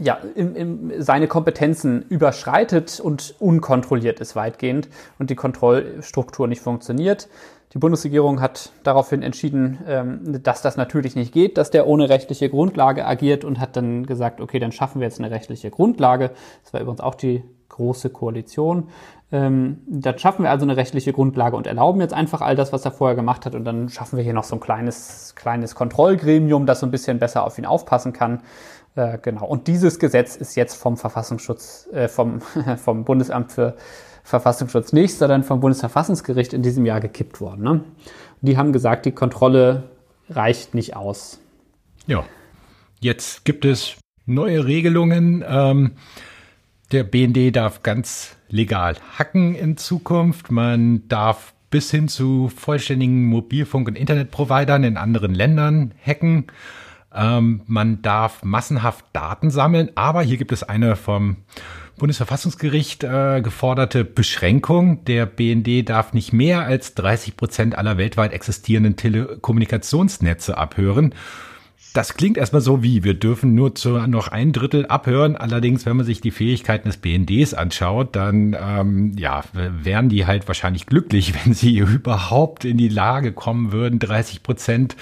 ja, im, im, seine Kompetenzen überschreitet und unkontrolliert ist weitgehend und die Kontrollstruktur nicht funktioniert. Die Bundesregierung hat daraufhin entschieden, ähm, dass das natürlich nicht geht, dass der ohne rechtliche Grundlage agiert und hat dann gesagt, okay, dann schaffen wir jetzt eine rechtliche Grundlage. Das war übrigens auch die große Koalition. Ähm, dann schaffen wir also eine rechtliche Grundlage und erlauben jetzt einfach all das, was er vorher gemacht hat. Und dann schaffen wir hier noch so ein kleines, kleines Kontrollgremium, das so ein bisschen besser auf ihn aufpassen kann. Äh, genau. Und dieses Gesetz ist jetzt vom Verfassungsschutz, äh, vom, vom Bundesamt für Verfassungsschutz nicht, sondern vom Bundesverfassungsgericht in diesem Jahr gekippt worden. Ne? Die haben gesagt, die Kontrolle reicht nicht aus. Ja, jetzt gibt es neue Regelungen. Ähm, der BND darf ganz legal hacken in Zukunft. Man darf bis hin zu vollständigen Mobilfunk- und Internetprovidern in anderen Ländern hacken. Ähm, man darf massenhaft Daten sammeln, aber hier gibt es eine vom Bundesverfassungsgericht äh, geforderte Beschränkung. Der BND darf nicht mehr als 30 Prozent aller weltweit existierenden Telekommunikationsnetze abhören. Das klingt erstmal so wie, wir dürfen nur zu noch ein Drittel abhören. Allerdings, wenn man sich die Fähigkeiten des BNDs anschaut, dann ähm, ja, wären die halt wahrscheinlich glücklich, wenn sie überhaupt in die Lage kommen würden, 30 Prozent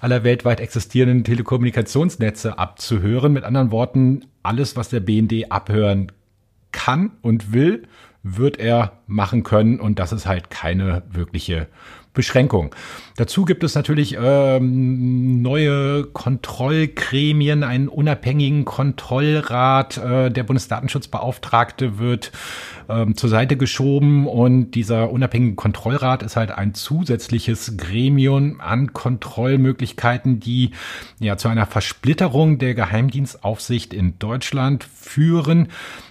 aller weltweit existierenden Telekommunikationsnetze abzuhören. Mit anderen Worten, alles, was der BND abhören kann und will, wird er machen können und das ist halt keine wirkliche Beschränkung. Dazu gibt es natürlich ähm, neue Kontrollgremien, einen unabhängigen Kontrollrat. Äh, der Bundesdatenschutzbeauftragte wird ähm, zur Seite geschoben und dieser unabhängige Kontrollrat ist halt ein zusätzliches Gremium an Kontrollmöglichkeiten, die ja zu einer Versplitterung der Geheimdienstaufsicht in Deutschland führen.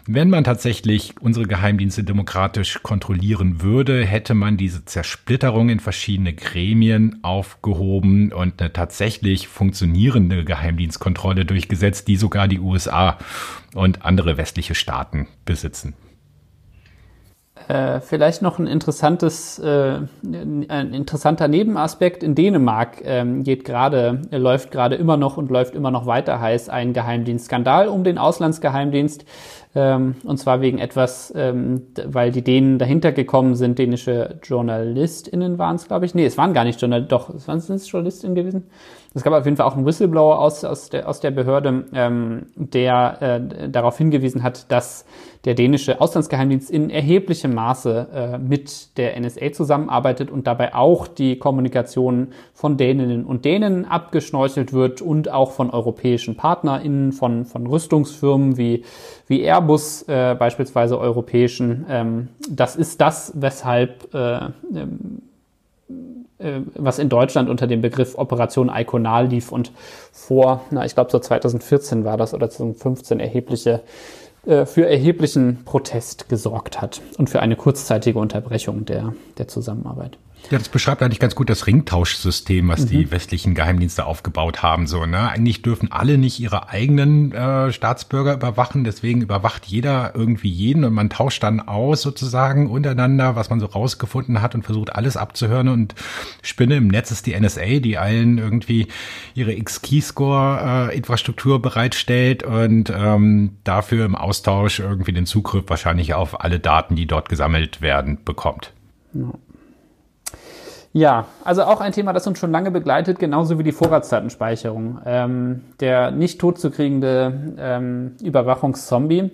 Wenn man tatsächlich unsere Geheimdienste demokratisch kontrollieren würde, hätte man diese Zersplitterung in verschiedene Gremien aufgehoben und eine tatsächlich funktionierende Geheimdienstkontrolle durchgesetzt, die sogar die USA und andere westliche Staaten besitzen. Äh, vielleicht noch ein interessantes, äh, ein interessanter Nebenaspekt. In Dänemark ähm, geht gerade, läuft gerade immer noch und läuft immer noch weiter heiß ein Geheimdienstskandal um den Auslandsgeheimdienst. Ähm, und zwar wegen etwas, ähm, weil die Dänen dahinter gekommen sind, dänische JournalistInnen waren es, glaube ich. Nee, es waren gar nicht Journalisten, doch, es waren es JournalistInnen gewesen. Es gab auf jeden Fall auch einen Whistleblower aus, aus, der, aus der Behörde, ähm, der äh, darauf hingewiesen hat, dass der dänische Auslandsgeheimdienst in erheblichem Maße äh, mit der NSA zusammenarbeitet und dabei auch die Kommunikation von Däninnen und Dänen abgeschnorchelt wird und auch von europäischen PartnerInnen, von, von Rüstungsfirmen wie, wie Airbus, äh, beispielsweise europäischen. Ähm, das ist das, weshalb äh, ähm, äh, was in Deutschland unter dem Begriff Operation Iconal lief und vor, na, ich glaube so 2014 war das oder 2015 erhebliche äh, für erheblichen Protest gesorgt hat und für eine kurzzeitige Unterbrechung der, der Zusammenarbeit. Ja, das beschreibt eigentlich ganz gut das Ringtauschsystem, was mhm. die westlichen Geheimdienste aufgebaut haben. So, ne? Eigentlich dürfen alle nicht ihre eigenen äh, Staatsbürger überwachen, deswegen überwacht jeder irgendwie jeden und man tauscht dann aus sozusagen untereinander, was man so rausgefunden hat und versucht alles abzuhören und Spinne im Netz ist die NSA, die allen irgendwie ihre X-Keyscore-Infrastruktur äh, bereitstellt und ähm, dafür im Austausch irgendwie den Zugriff wahrscheinlich auf alle Daten, die dort gesammelt werden, bekommt. Ja. Ja, also auch ein Thema, das uns schon lange begleitet, genauso wie die Vorratsdatenspeicherung. Ähm, der nicht totzukriegende ähm, Überwachungszombie,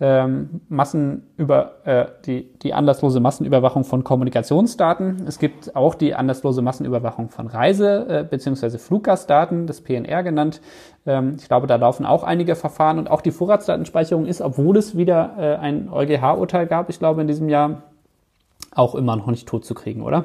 ähm, Massenüber, äh, die, die anlasslose Massenüberwachung von Kommunikationsdaten. Es gibt auch die anlasslose Massenüberwachung von Reise- äh, bzw. Fluggastdaten, das PNR genannt. Ähm, ich glaube, da laufen auch einige Verfahren und auch die Vorratsdatenspeicherung ist, obwohl es wieder äh, ein EuGH-Urteil gab, ich glaube in diesem Jahr, auch immer noch nicht totzukriegen, oder?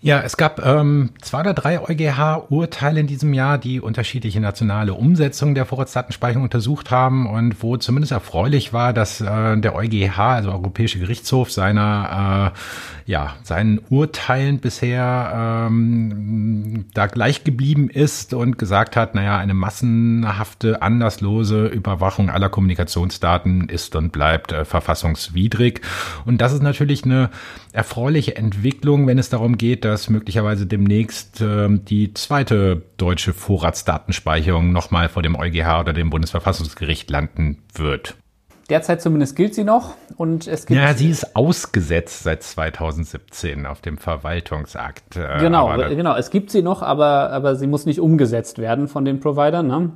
Ja, es gab ähm, zwei oder drei EuGH-Urteile in diesem Jahr, die unterschiedliche nationale Umsetzungen der Vorratsdatenspeicherung untersucht haben und wo zumindest erfreulich war, dass äh, der EuGH, also Europäische Gerichtshof, seiner äh, ja seinen Urteilen bisher ähm, da gleich geblieben ist und gesagt hat, naja, eine massenhafte, anderslose Überwachung aller Kommunikationsdaten ist und bleibt äh, verfassungswidrig. Und das ist natürlich eine erfreuliche Entwicklung, wenn es darum geht, dass möglicherweise demnächst äh, die zweite deutsche Vorratsdatenspeicherung nochmal vor dem EuGH oder dem Bundesverfassungsgericht landen wird. Derzeit zumindest gilt sie noch und es gibt. Ja, sie ist ausgesetzt seit 2017 auf dem Verwaltungsakt. Äh, genau, genau. Es gibt sie noch, aber, aber sie muss nicht umgesetzt werden von den Providern. Ne?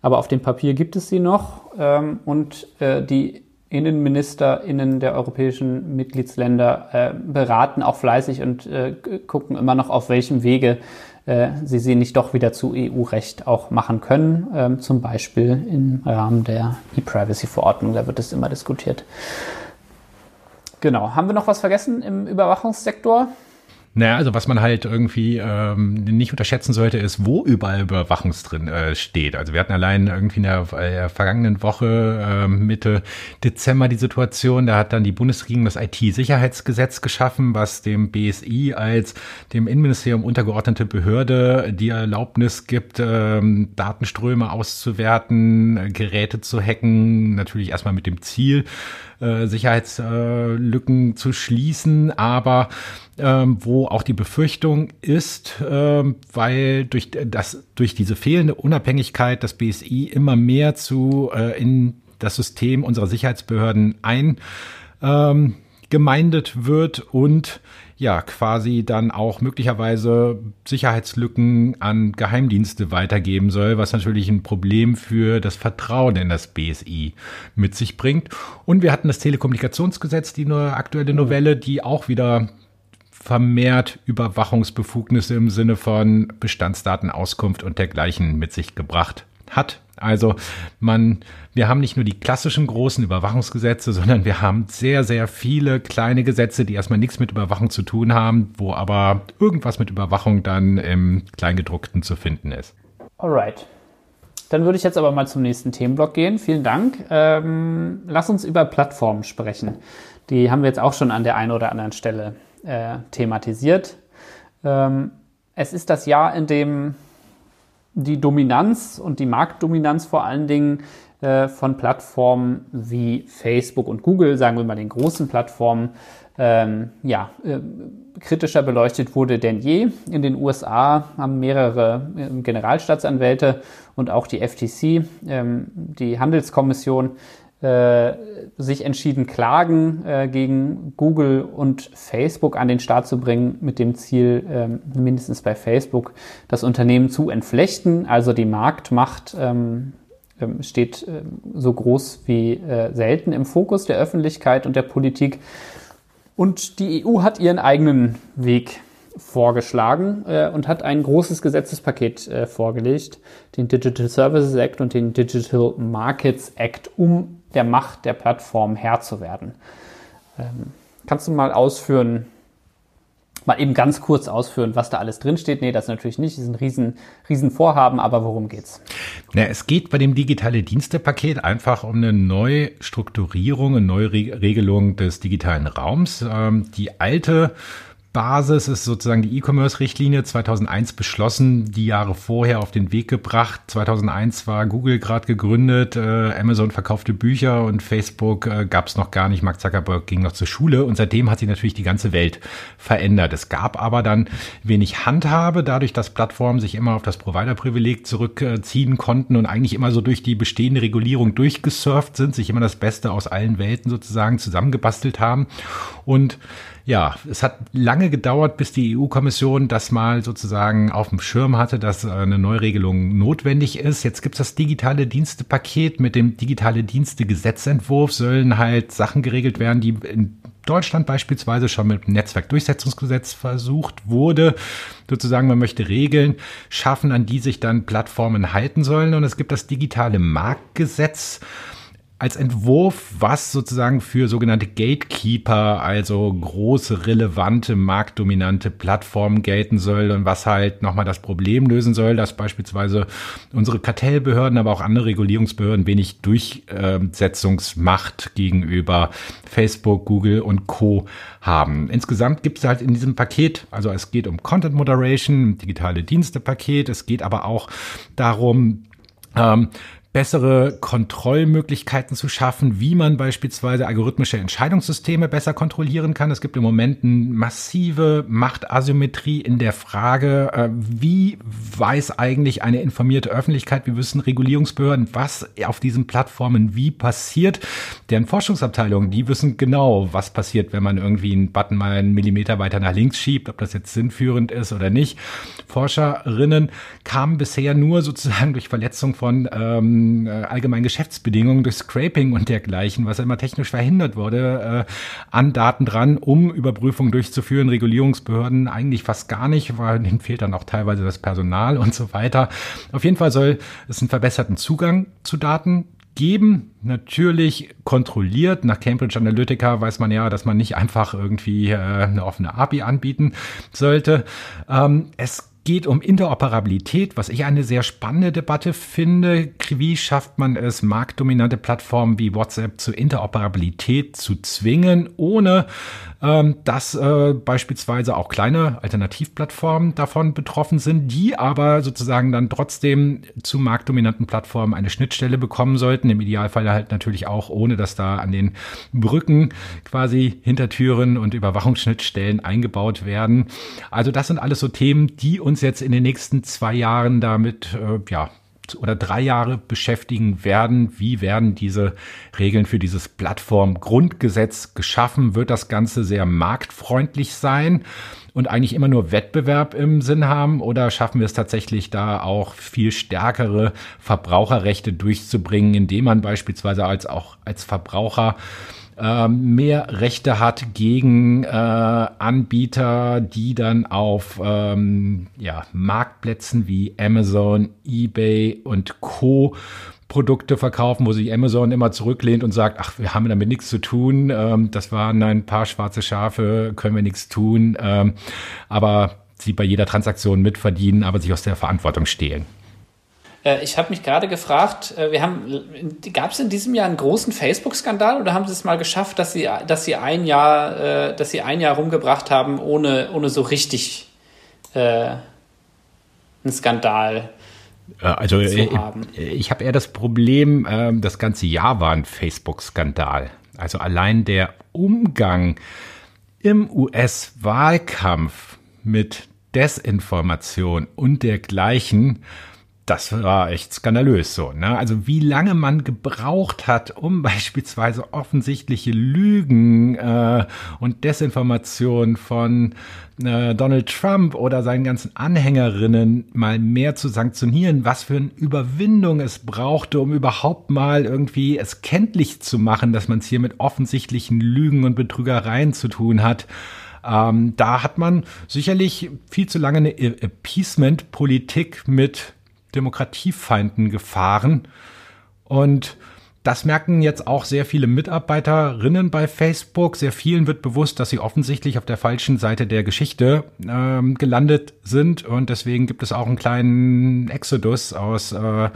Aber auf dem Papier gibt es sie noch ähm, und äh, die InnenministerInnen der europäischen Mitgliedsländer äh, beraten auch fleißig und äh, gucken immer noch, auf welchem Wege äh, sie sie nicht doch wieder zu EU-Recht auch machen können, ähm, zum Beispiel im Rahmen der E-Privacy-Verordnung. Da wird es immer diskutiert. Genau. Haben wir noch was vergessen im Überwachungssektor? Naja, also was man halt irgendwie ähm, nicht unterschätzen sollte, ist, wo überall Überwachungs drin äh, steht. Also wir hatten allein irgendwie in der, äh, vergangenen Woche äh, Mitte Dezember die Situation, da hat dann die Bundesregierung das IT-Sicherheitsgesetz geschaffen, was dem BSI als dem Innenministerium untergeordnete Behörde die Erlaubnis gibt, ähm, Datenströme auszuwerten, Geräte zu hacken, natürlich erstmal mit dem Ziel, äh, Sicherheitslücken zu schließen, aber ähm, wo auch die Befürchtung ist, ähm, weil durch das durch diese fehlende Unabhängigkeit das BSI immer mehr zu äh, in das System unserer Sicherheitsbehörden ein ähm, wird und ja quasi dann auch möglicherweise Sicherheitslücken an Geheimdienste weitergeben soll, was natürlich ein Problem für das Vertrauen in das BSI mit sich bringt. Und wir hatten das Telekommunikationsgesetz, die aktuelle Novelle, die auch wieder vermehrt Überwachungsbefugnisse im Sinne von Bestandsdatenauskunft und dergleichen mit sich gebracht hat. Also man, wir haben nicht nur die klassischen großen Überwachungsgesetze, sondern wir haben sehr, sehr viele kleine Gesetze, die erstmal nichts mit Überwachung zu tun haben, wo aber irgendwas mit Überwachung dann im Kleingedruckten zu finden ist. Alright. Dann würde ich jetzt aber mal zum nächsten Themenblock gehen. Vielen Dank. Ähm, lass uns über Plattformen sprechen. Die haben wir jetzt auch schon an der einen oder anderen Stelle äh, thematisiert. Ähm, es ist das Jahr, in dem die Dominanz und die Marktdominanz vor allen Dingen äh, von Plattformen wie Facebook und Google, sagen wir mal den großen Plattformen, ähm, ja, äh, kritischer beleuchtet wurde denn je. In den USA haben mehrere äh, Generalstaatsanwälte und auch die FTC, ähm, die Handelskommission, sich entschieden, Klagen äh, gegen Google und Facebook an den Start zu bringen, mit dem Ziel, ähm, mindestens bei Facebook, das Unternehmen zu entflechten. Also die Marktmacht ähm, ähm steht äh, so groß wie äh, selten im Fokus der Öffentlichkeit und der Politik. Und die EU hat ihren eigenen Weg vorgeschlagen äh, und hat ein großes Gesetzespaket äh, vorgelegt, den Digital Services Act und den Digital Markets Act, um der Macht der Plattform Herr zu werden. Ähm, kannst du mal ausführen, mal eben ganz kurz ausführen, was da alles drinsteht. Nee, das natürlich nicht. Das ist ein riesen, riesen Vorhaben, aber worum geht's? Ja, es geht bei dem digitale Dienstepaket einfach um eine Neustrukturierung, eine Neuregelung des digitalen Raums. Ähm, die alte Basis ist sozusagen die E-Commerce-Richtlinie 2001 beschlossen, die Jahre vorher auf den Weg gebracht. 2001 war Google gerade gegründet, äh, Amazon verkaufte Bücher und Facebook äh, gab es noch gar nicht. Mark Zuckerberg ging noch zur Schule und seitdem hat sich natürlich die ganze Welt verändert. Es gab aber dann wenig Handhabe, dadurch, dass Plattformen sich immer auf das Provider-Privileg zurückziehen konnten und eigentlich immer so durch die bestehende Regulierung durchgesurft sind, sich immer das Beste aus allen Welten sozusagen zusammengebastelt haben und ja, es hat lange gedauert, bis die EU-Kommission das mal sozusagen auf dem Schirm hatte, dass eine Neuregelung notwendig ist. Jetzt gibt es das digitale Dienstepaket mit dem digitale Dienste-Gesetzentwurf, sollen halt Sachen geregelt werden, die in Deutschland beispielsweise schon mit dem Netzwerkdurchsetzungsgesetz versucht wurde. Sozusagen, man möchte Regeln schaffen, an die sich dann Plattformen halten sollen. Und es gibt das digitale Marktgesetz als Entwurf, was sozusagen für sogenannte Gatekeeper, also große, relevante, marktdominante Plattformen gelten soll und was halt nochmal das Problem lösen soll, dass beispielsweise unsere Kartellbehörden, aber auch andere Regulierungsbehörden wenig Durchsetzungsmacht gegenüber Facebook, Google und Co. haben. Insgesamt gibt es halt in diesem Paket, also es geht um Content Moderation, digitale Dienste-Paket, es geht aber auch darum, ähm, bessere Kontrollmöglichkeiten zu schaffen, wie man beispielsweise algorithmische Entscheidungssysteme besser kontrollieren kann. Es gibt im Moment eine massive Machtasymmetrie in der Frage, äh, wie weiß eigentlich eine informierte Öffentlichkeit, wie wissen Regulierungsbehörden, was auf diesen Plattformen wie passiert. Deren Forschungsabteilungen, die wissen genau, was passiert, wenn man irgendwie einen Button mal einen Millimeter weiter nach links schiebt, ob das jetzt sinnführend ist oder nicht. Forscherinnen kamen bisher nur sozusagen durch Verletzung von ähm, äh, allgemeinen Geschäftsbedingungen durch Scraping und dergleichen, was immer technisch verhindert wurde, äh, an Daten dran, um Überprüfungen durchzuführen. Regulierungsbehörden eigentlich fast gar nicht, weil denen fehlt dann auch teilweise das Personal und so weiter. Auf jeden Fall soll es einen verbesserten Zugang zu Daten geben, natürlich kontrolliert. Nach Cambridge Analytica weiß man ja, dass man nicht einfach irgendwie äh, eine offene API anbieten sollte. Ähm, es geht um Interoperabilität, was ich eine sehr spannende Debatte finde. Wie schafft man es, marktdominante Plattformen wie WhatsApp zur Interoperabilität zu zwingen, ohne ähm, dass äh, beispielsweise auch kleine Alternativplattformen davon betroffen sind, die aber sozusagen dann trotzdem zu marktdominanten Plattformen eine Schnittstelle bekommen sollten. Im Idealfall halt natürlich auch, ohne dass da an den Brücken quasi Hintertüren und Überwachungsschnittstellen eingebaut werden. Also das sind alles so Themen, die uns jetzt in den nächsten zwei Jahren damit äh, ja oder drei Jahre beschäftigen werden. Wie werden diese Regeln für dieses Plattformgrundgesetz geschaffen? Wird das Ganze sehr marktfreundlich sein? und eigentlich immer nur Wettbewerb im Sinn haben oder schaffen wir es tatsächlich da auch viel stärkere Verbraucherrechte durchzubringen, indem man beispielsweise als auch als Verbraucher ähm, mehr Rechte hat gegen äh, Anbieter, die dann auf ähm, ja, Marktplätzen wie Amazon, eBay und Co. Produkte verkaufen, wo sich Amazon immer zurücklehnt und sagt, ach, wir haben damit nichts zu tun, ähm, das waren ein paar schwarze Schafe, können wir nichts tun, ähm, aber sie bei jeder Transaktion mitverdienen, aber sich aus der Verantwortung stehlen. Äh, ich habe mich gerade gefragt, äh, wir haben, gab es in diesem Jahr einen großen Facebook-Skandal oder haben Sie es mal geschafft, dass Sie, dass Sie ein Jahr, äh, dass Sie ein Jahr rumgebracht haben, ohne, ohne so richtig äh, einen Skandal? Also ich, ich habe eher das Problem, ähm, das ganze Jahr war ein Facebook-Skandal. Also allein der Umgang im US-Wahlkampf mit Desinformation und dergleichen das war echt skandalös so. Ne? Also wie lange man gebraucht hat, um beispielsweise offensichtliche Lügen äh, und Desinformation von äh, Donald Trump oder seinen ganzen Anhängerinnen mal mehr zu sanktionieren, was für eine Überwindung es brauchte, um überhaupt mal irgendwie es kenntlich zu machen, dass man es hier mit offensichtlichen Lügen und Betrügereien zu tun hat. Ähm, da hat man sicherlich viel zu lange eine Appeasement-Politik mit Demokratiefeinden gefahren. Und das merken jetzt auch sehr viele Mitarbeiterinnen bei Facebook. Sehr vielen wird bewusst, dass sie offensichtlich auf der falschen Seite der Geschichte ähm, gelandet sind. Und deswegen gibt es auch einen kleinen Exodus aus äh,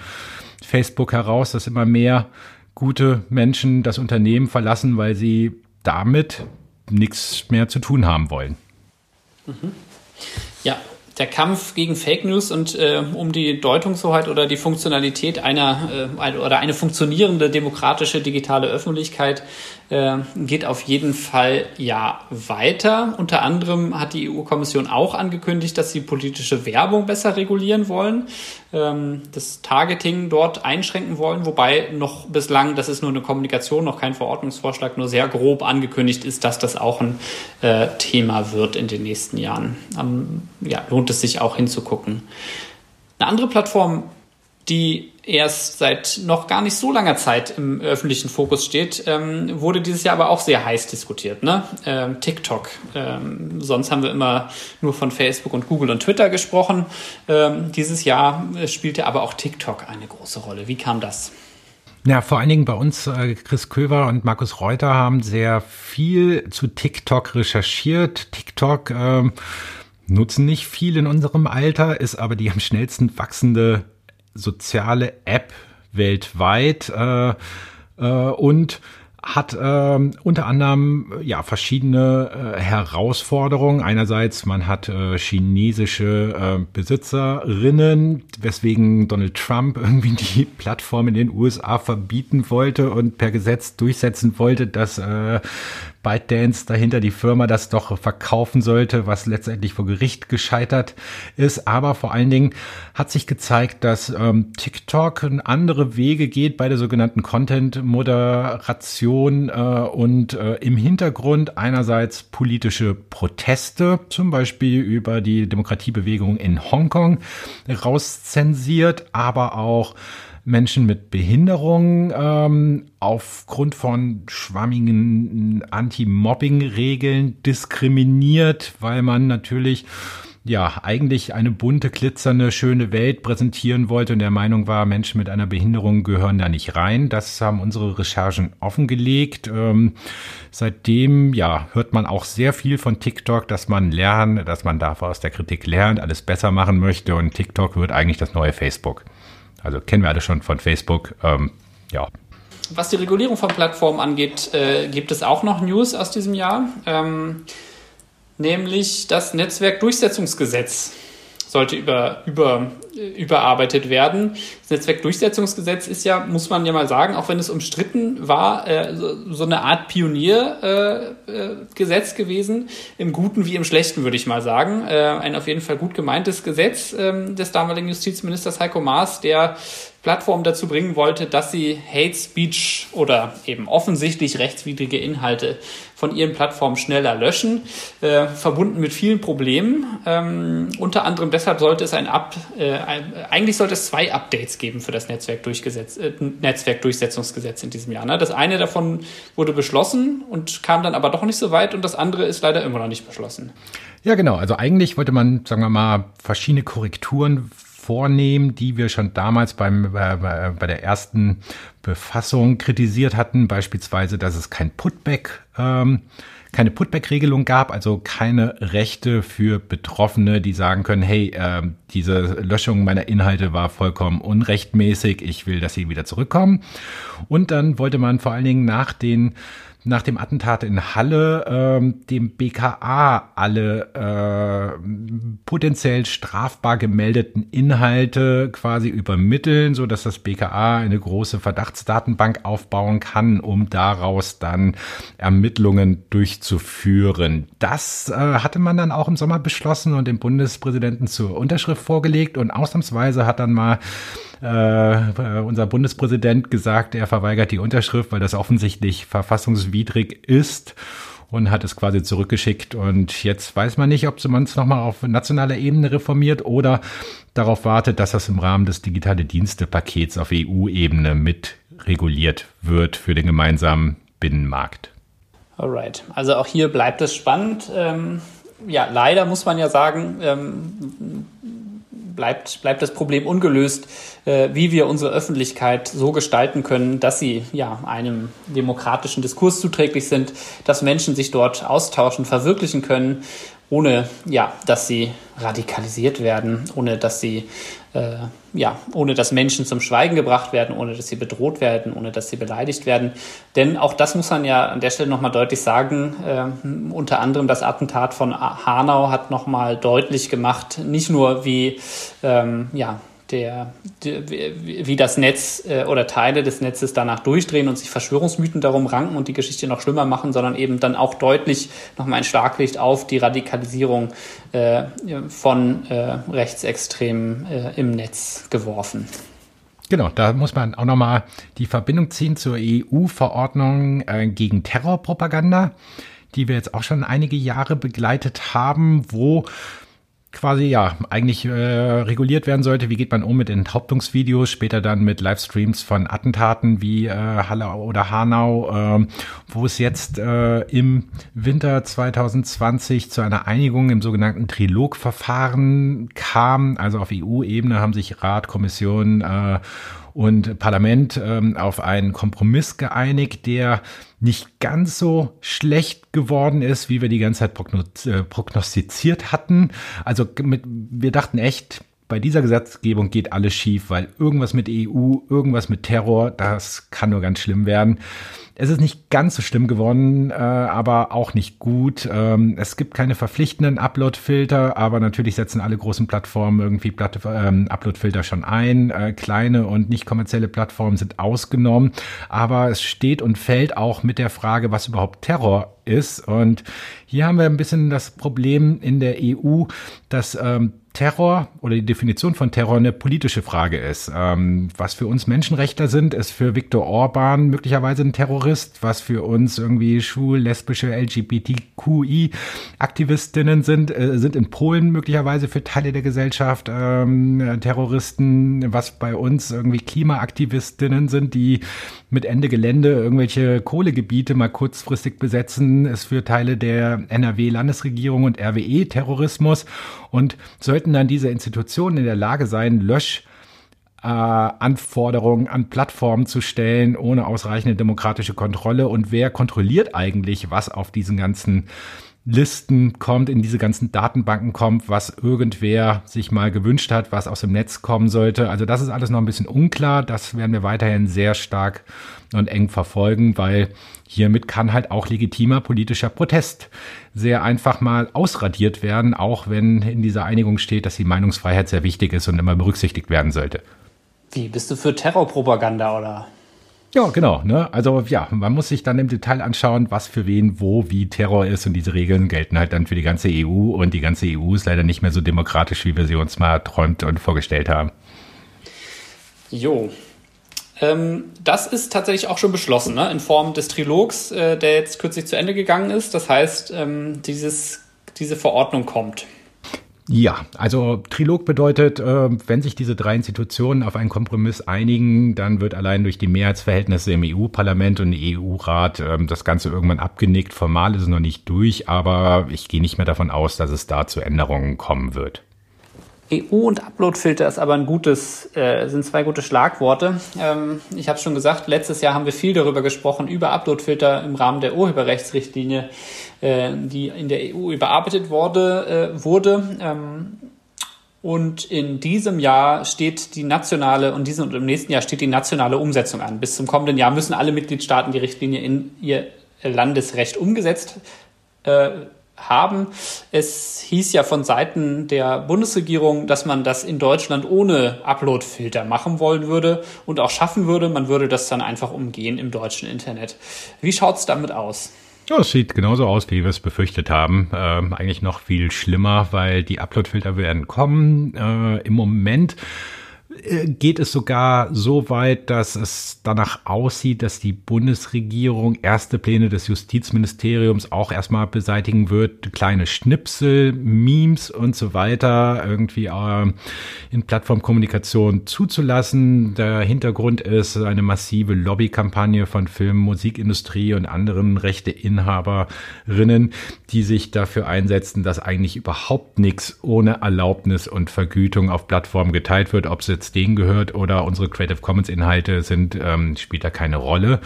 Facebook heraus, dass immer mehr gute Menschen das Unternehmen verlassen, weil sie damit nichts mehr zu tun haben wollen. Mhm. Der Kampf gegen Fake News und äh, um die Deutungshoheit oder die Funktionalität einer äh, oder eine funktionierende demokratische digitale Öffentlichkeit äh, geht auf jeden Fall ja weiter. Unter anderem hat die EU-Kommission auch angekündigt, dass sie politische Werbung besser regulieren wollen, ähm, das Targeting dort einschränken wollen, wobei noch bislang, das ist nur eine Kommunikation, noch kein Verordnungsvorschlag, nur sehr grob angekündigt ist, dass das auch ein äh, Thema wird in den nächsten Jahren. Ähm, ja, lohnt es sich auch hinzugucken. Eine andere Plattform, die erst seit noch gar nicht so langer Zeit im öffentlichen Fokus steht, ähm, wurde dieses Jahr aber auch sehr heiß diskutiert. Ne? Ähm, TikTok. Ähm, sonst haben wir immer nur von Facebook und Google und Twitter gesprochen. Ähm, dieses Jahr spielte aber auch TikTok eine große Rolle. Wie kam das? Ja, vor allen Dingen bei uns, äh, Chris Köver und Markus Reuter haben sehr viel zu TikTok recherchiert. TikTok ähm, nutzen nicht viel in unserem Alter, ist aber die am schnellsten wachsende soziale App weltweit äh, äh, und hat äh, unter anderem ja verschiedene äh, Herausforderungen. Einerseits man hat äh, chinesische äh, Besitzerinnen, weswegen Donald Trump irgendwie die Plattform in den USA verbieten wollte und per Gesetz durchsetzen wollte, dass äh, ByteDance dahinter die Firma das doch verkaufen sollte, was letztendlich vor Gericht gescheitert ist. Aber vor allen Dingen hat sich gezeigt, dass ähm, TikTok andere Wege geht bei der sogenannten Content-Moderation äh, und äh, im Hintergrund einerseits politische Proteste, zum Beispiel über die Demokratiebewegung in Hongkong, rauszensiert, aber auch Menschen mit Behinderung ähm, aufgrund von schwammigen Anti-Mobbing-Regeln diskriminiert, weil man natürlich ja, eigentlich eine bunte, glitzernde, schöne Welt präsentieren wollte und der Meinung war, Menschen mit einer Behinderung gehören da nicht rein. Das haben unsere Recherchen offengelegt. Ähm, seitdem, ja, hört man auch sehr viel von TikTok, dass man lernt, dass man dafür aus der Kritik lernt, alles besser machen möchte und TikTok wird eigentlich das neue Facebook. Also kennen wir alle schon von Facebook. Ähm, ja. Was die Regulierung von Plattformen angeht, äh, gibt es auch noch News aus diesem Jahr, ähm, nämlich das Netzwerkdurchsetzungsgesetz sollte über, über, überarbeitet werden. Das Netzwerkdurchsetzungsgesetz ist ja, muss man ja mal sagen, auch wenn es umstritten war, äh, so, eine Art Pioniergesetz äh, äh, gewesen, im Guten wie im Schlechten, würde ich mal sagen. Ein auf jeden Fall gut gemeintes Gesetz ähm, des damaligen Justizministers Heiko Maas, der Plattform dazu bringen wollte, dass sie Hate Speech oder eben offensichtlich rechtswidrige Inhalte von ihren Plattformen schneller löschen, äh, verbunden mit vielen Problemen. Ähm, unter anderem deshalb sollte es ein Up, äh, eigentlich sollte es zwei Updates geben für das äh, Netzwerkdurchsetzungsgesetz in diesem Jahr. Ne? Das eine davon wurde beschlossen und kam dann aber doch nicht so weit und das andere ist leider immer noch nicht beschlossen. Ja, genau. Also eigentlich wollte man, sagen wir mal, verschiedene Korrekturen vornehmen, die wir schon damals beim, äh, bei der ersten Befassung kritisiert hatten, beispielsweise, dass es kein Putback ähm, keine Putback-Regelung gab, also keine Rechte für Betroffene, die sagen können, hey, äh, diese Löschung meiner Inhalte war vollkommen unrechtmäßig, ich will, dass sie wieder zurückkommen. Und dann wollte man vor allen Dingen nach den nach dem Attentat in Halle ähm, dem BKA alle äh, potenziell strafbar gemeldeten Inhalte quasi übermitteln, so dass das BKA eine große Verdachtsdatenbank aufbauen kann, um daraus dann Ermittlungen durchzuführen. Das äh, hatte man dann auch im Sommer beschlossen und dem Bundespräsidenten zur Unterschrift vorgelegt und ausnahmsweise hat dann mal äh, unser Bundespräsident gesagt, er verweigert die Unterschrift, weil das offensichtlich verfassungswidrig ist und hat es quasi zurückgeschickt. Und jetzt weiß man nicht, ob man es nochmal auf nationaler Ebene reformiert oder darauf wartet, dass das im Rahmen des digitale Dienste-Pakets auf EU-Ebene mit reguliert wird für den gemeinsamen Binnenmarkt. Alright, also auch hier bleibt es spannend. Ähm, ja, leider muss man ja sagen, ähm, bleibt, bleibt das Problem ungelöst, äh, wie wir unsere Öffentlichkeit so gestalten können, dass sie ja einem demokratischen Diskurs zuträglich sind, dass Menschen sich dort austauschen, verwirklichen können ohne ja, dass sie radikalisiert werden, ohne dass sie äh, ja, ohne dass Menschen zum Schweigen gebracht werden, ohne dass sie bedroht werden, ohne dass sie beleidigt werden. Denn auch das muss man ja an der Stelle nochmal deutlich sagen. Äh, unter anderem das Attentat von Hanau hat nochmal deutlich gemacht, nicht nur wie ähm, ja, der, der, wie das Netz äh, oder Teile des Netzes danach durchdrehen und sich Verschwörungsmythen darum ranken und die Geschichte noch schlimmer machen, sondern eben dann auch deutlich nochmal ein Schlaglicht auf die Radikalisierung äh, von äh, Rechtsextremen äh, im Netz geworfen. Genau, da muss man auch nochmal die Verbindung ziehen zur EU-Verordnung äh, gegen Terrorpropaganda, die wir jetzt auch schon einige Jahre begleitet haben, wo quasi ja eigentlich äh, reguliert werden sollte. Wie geht man um mit Enthauptungsvideos, später dann mit Livestreams von Attentaten wie äh, Halle oder Hanau, äh, wo es jetzt äh, im Winter 2020 zu einer Einigung im sogenannten Trilogverfahren kam. Also auf EU-Ebene haben sich Rat, Kommission äh, und Parlament ähm, auf einen Kompromiss geeinigt, der nicht ganz so schlecht geworden ist, wie wir die ganze Zeit äh, prognostiziert hatten. Also mit, wir dachten echt, bei dieser Gesetzgebung geht alles schief, weil irgendwas mit EU, irgendwas mit Terror, das kann nur ganz schlimm werden. Es ist nicht ganz so schlimm geworden, äh, aber auch nicht gut. Ähm, es gibt keine verpflichtenden Upload-Filter, aber natürlich setzen alle großen Plattformen irgendwie Platt ähm, Upload-Filter schon ein. Äh, kleine und nicht kommerzielle Plattformen sind ausgenommen, aber es steht und fällt auch mit der Frage, was überhaupt Terror ist. Und hier haben wir ein bisschen das Problem in der EU, dass ähm, Terror oder die Definition von Terror eine politische Frage ist. Ähm, was für uns Menschenrechtler sind, ist für Viktor Orban möglicherweise ein Terrorist. Was für uns irgendwie schwul, lesbische, LGBTQI-Aktivistinnen sind, äh, sind in Polen möglicherweise für Teile der Gesellschaft ähm, Terroristen. Was bei uns irgendwie Klimaaktivistinnen sind, die mit Ende Gelände irgendwelche Kohlegebiete mal kurzfristig besetzen, ist für Teile der NRW-Landesregierung und RWE Terrorismus. Und sollten dann diese Institutionen in der Lage sein, Lösch äh, an Plattformen zu stellen, ohne ausreichende demokratische Kontrolle. Und wer kontrolliert eigentlich, was auf diesen ganzen Listen kommt, in diese ganzen Datenbanken kommt, was irgendwer sich mal gewünscht hat, was aus dem Netz kommen sollte. Also das ist alles noch ein bisschen unklar. Das werden wir weiterhin sehr stark und eng verfolgen, weil hiermit kann halt auch legitimer politischer Protest sehr einfach mal ausradiert werden, auch wenn in dieser Einigung steht, dass die Meinungsfreiheit sehr wichtig ist und immer berücksichtigt werden sollte. Wie, bist du für Terrorpropaganda oder? Ja, genau. Ne? Also ja, man muss sich dann im Detail anschauen, was für wen, wo, wie Terror ist. Und diese Regeln gelten halt dann für die ganze EU. Und die ganze EU ist leider nicht mehr so demokratisch, wie wir sie uns mal träumt und vorgestellt haben. Jo. Ähm, das ist tatsächlich auch schon beschlossen, ne? in Form des Trilogs, äh, der jetzt kürzlich zu Ende gegangen ist. Das heißt, ähm, dieses, diese Verordnung kommt. Ja, also Trilog bedeutet, äh, wenn sich diese drei Institutionen auf einen Kompromiss einigen, dann wird allein durch die Mehrheitsverhältnisse im EU-Parlament und EU-Rat ähm, das Ganze irgendwann abgenickt. Formal ist es noch nicht durch, aber ich gehe nicht mehr davon aus, dass es da zu Änderungen kommen wird. EU und Uploadfilter ist aber ein gutes, äh, sind zwei gute Schlagworte. Ähm, ich habe schon gesagt, letztes Jahr haben wir viel darüber gesprochen, über Uploadfilter im Rahmen der Urheberrechtsrichtlinie, äh, die in der EU überarbeitet wurde. Äh, wurde. Ähm, und in diesem Jahr steht die nationale und diesem und im nächsten Jahr steht die nationale Umsetzung an. Bis zum kommenden Jahr müssen alle Mitgliedstaaten die Richtlinie in ihr Landesrecht umgesetzt äh, haben. Es hieß ja von Seiten der Bundesregierung, dass man das in Deutschland ohne Uploadfilter machen wollen würde und auch schaffen würde. Man würde das dann einfach umgehen im deutschen Internet. Wie schaut's damit aus? Ja, es sieht genauso aus, wie wir es befürchtet haben. Ähm, eigentlich noch viel schlimmer, weil die Uploadfilter werden kommen. Äh, Im Moment geht es sogar so weit, dass es danach aussieht, dass die Bundesregierung erste Pläne des Justizministeriums auch erstmal beseitigen wird. Kleine Schnipsel, Memes und so weiter irgendwie äh, in Plattformkommunikation zuzulassen. Der Hintergrund ist eine massive Lobbykampagne von Film, Musikindustrie und anderen Rechteinhaberinnen, die sich dafür einsetzen, dass eigentlich überhaupt nichts ohne Erlaubnis und Vergütung auf Plattformen geteilt wird, ob es jetzt denen gehört oder unsere Creative Commons Inhalte sind, ähm, spielt da keine Rolle.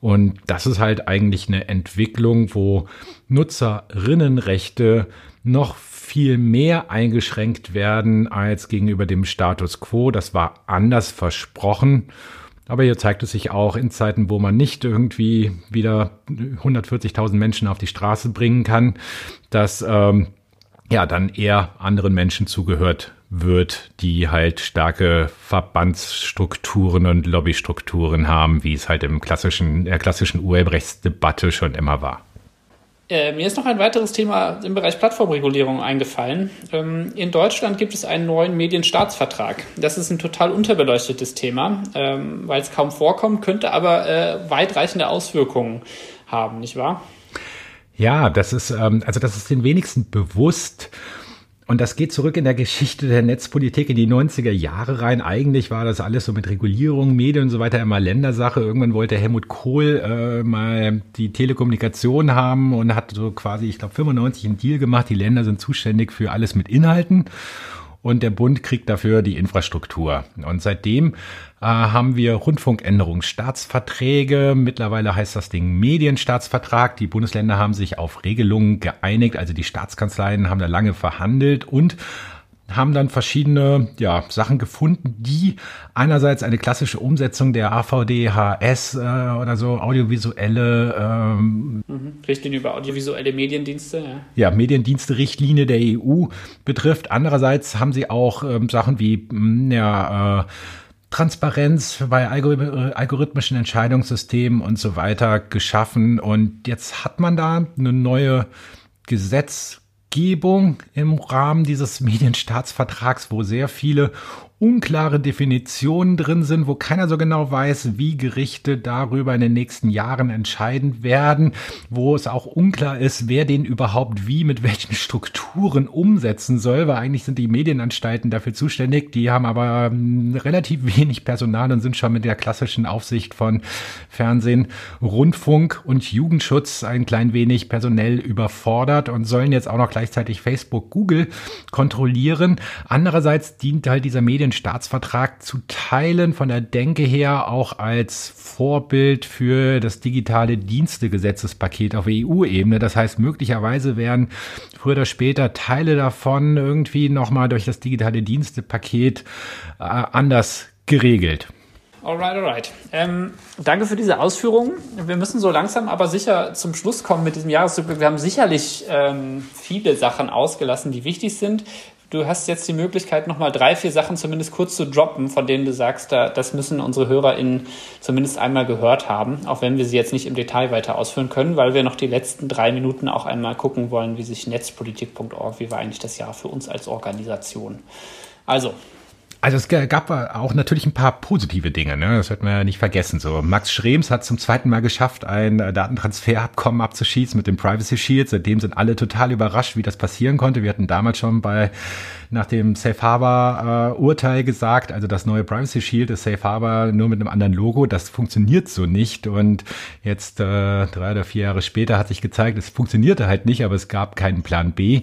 Und das ist halt eigentlich eine Entwicklung, wo Nutzerinnenrechte noch viel mehr eingeschränkt werden als gegenüber dem Status quo. Das war anders versprochen. Aber hier zeigt es sich auch in Zeiten, wo man nicht irgendwie wieder 140.000 Menschen auf die Straße bringen kann, dass ähm, ja dann eher anderen Menschen zugehört wird, die halt starke Verbandsstrukturen und Lobbystrukturen haben, wie es halt im klassischen, der klassischen Urheberrechtsdebatte schon immer war. Äh, mir ist noch ein weiteres Thema im Bereich Plattformregulierung eingefallen. Ähm, in Deutschland gibt es einen neuen Medienstaatsvertrag. Das ist ein total unterbeleuchtetes Thema, ähm, weil es kaum vorkommt, könnte aber äh, weitreichende Auswirkungen haben, nicht wahr? Ja, das ist, ähm, also das ist den wenigsten bewusst. Und das geht zurück in der Geschichte der Netzpolitik in die 90er Jahre rein. Eigentlich war das alles so mit Regulierung, Medien und so weiter immer Ländersache. Irgendwann wollte Helmut Kohl äh, mal die Telekommunikation haben und hat so quasi, ich glaube, 95 einen Deal gemacht. Die Länder sind zuständig für alles mit Inhalten und der Bund kriegt dafür die Infrastruktur. Und seitdem äh, haben wir Rundfunkänderungsstaatsverträge. Mittlerweile heißt das Ding Medienstaatsvertrag. Die Bundesländer haben sich auf Regelungen geeinigt, also die Staatskanzleien haben da lange verhandelt und haben dann verschiedene ja, Sachen gefunden, die einerseits eine klassische Umsetzung der AVDHS äh, oder so audiovisuelle ähm, mhm. Richtlinie über audiovisuelle Mediendienste, ja. Ja, Mediendienste-Richtlinie der EU betrifft. Andererseits haben sie auch ähm, Sachen wie mm, ja, äh, Transparenz bei algorithmischen Entscheidungssystemen und so weiter geschaffen. Und jetzt hat man da eine neue Gesetz Gebung im Rahmen dieses Medienstaatsvertrags, wo sehr viele unklare Definitionen drin sind, wo keiner so genau weiß, wie Gerichte darüber in den nächsten Jahren entscheiden werden, wo es auch unklar ist, wer den überhaupt wie mit welchen Strukturen umsetzen soll, weil eigentlich sind die Medienanstalten dafür zuständig, die haben aber hm, relativ wenig Personal und sind schon mit der klassischen Aufsicht von Fernsehen, Rundfunk und Jugendschutz ein klein wenig personell überfordert und sollen jetzt auch noch gleichzeitig Facebook, Google kontrollieren. Andererseits dient halt dieser Medien den Staatsvertrag zu teilen, von der Denke her auch als Vorbild für das digitale Dienstegesetzespaket auf EU-Ebene. Das heißt, möglicherweise werden früher oder später Teile davon irgendwie nochmal durch das digitale Dienstepaket äh, anders geregelt. Alright, alright. Ähm, danke für diese Ausführungen. Wir müssen so langsam aber sicher zum Schluss kommen mit diesem Jahresrückblick. Wir haben sicherlich ähm, viele Sachen ausgelassen, die wichtig sind du hast jetzt die Möglichkeit, nochmal drei, vier Sachen zumindest kurz zu droppen, von denen du sagst, da, das müssen unsere HörerInnen zumindest einmal gehört haben, auch wenn wir sie jetzt nicht im Detail weiter ausführen können, weil wir noch die letzten drei Minuten auch einmal gucken wollen, wie sich netzpolitik.org, wie war eigentlich das Jahr für uns als Organisation. Also, also es gab auch natürlich ein paar positive Dinge, ne? das wird man ja nicht vergessen. So Max Schrems hat zum zweiten Mal geschafft, ein äh, Datentransferabkommen abzuschießen mit dem Privacy Shield. Seitdem sind alle total überrascht, wie das passieren konnte. Wir hatten damals schon bei nach dem Safe Harbor äh, Urteil gesagt, also das neue Privacy Shield ist Safe Harbor nur mit einem anderen Logo. Das funktioniert so nicht. Und jetzt äh, drei oder vier Jahre später hat sich gezeigt, es funktionierte halt nicht, aber es gab keinen Plan B.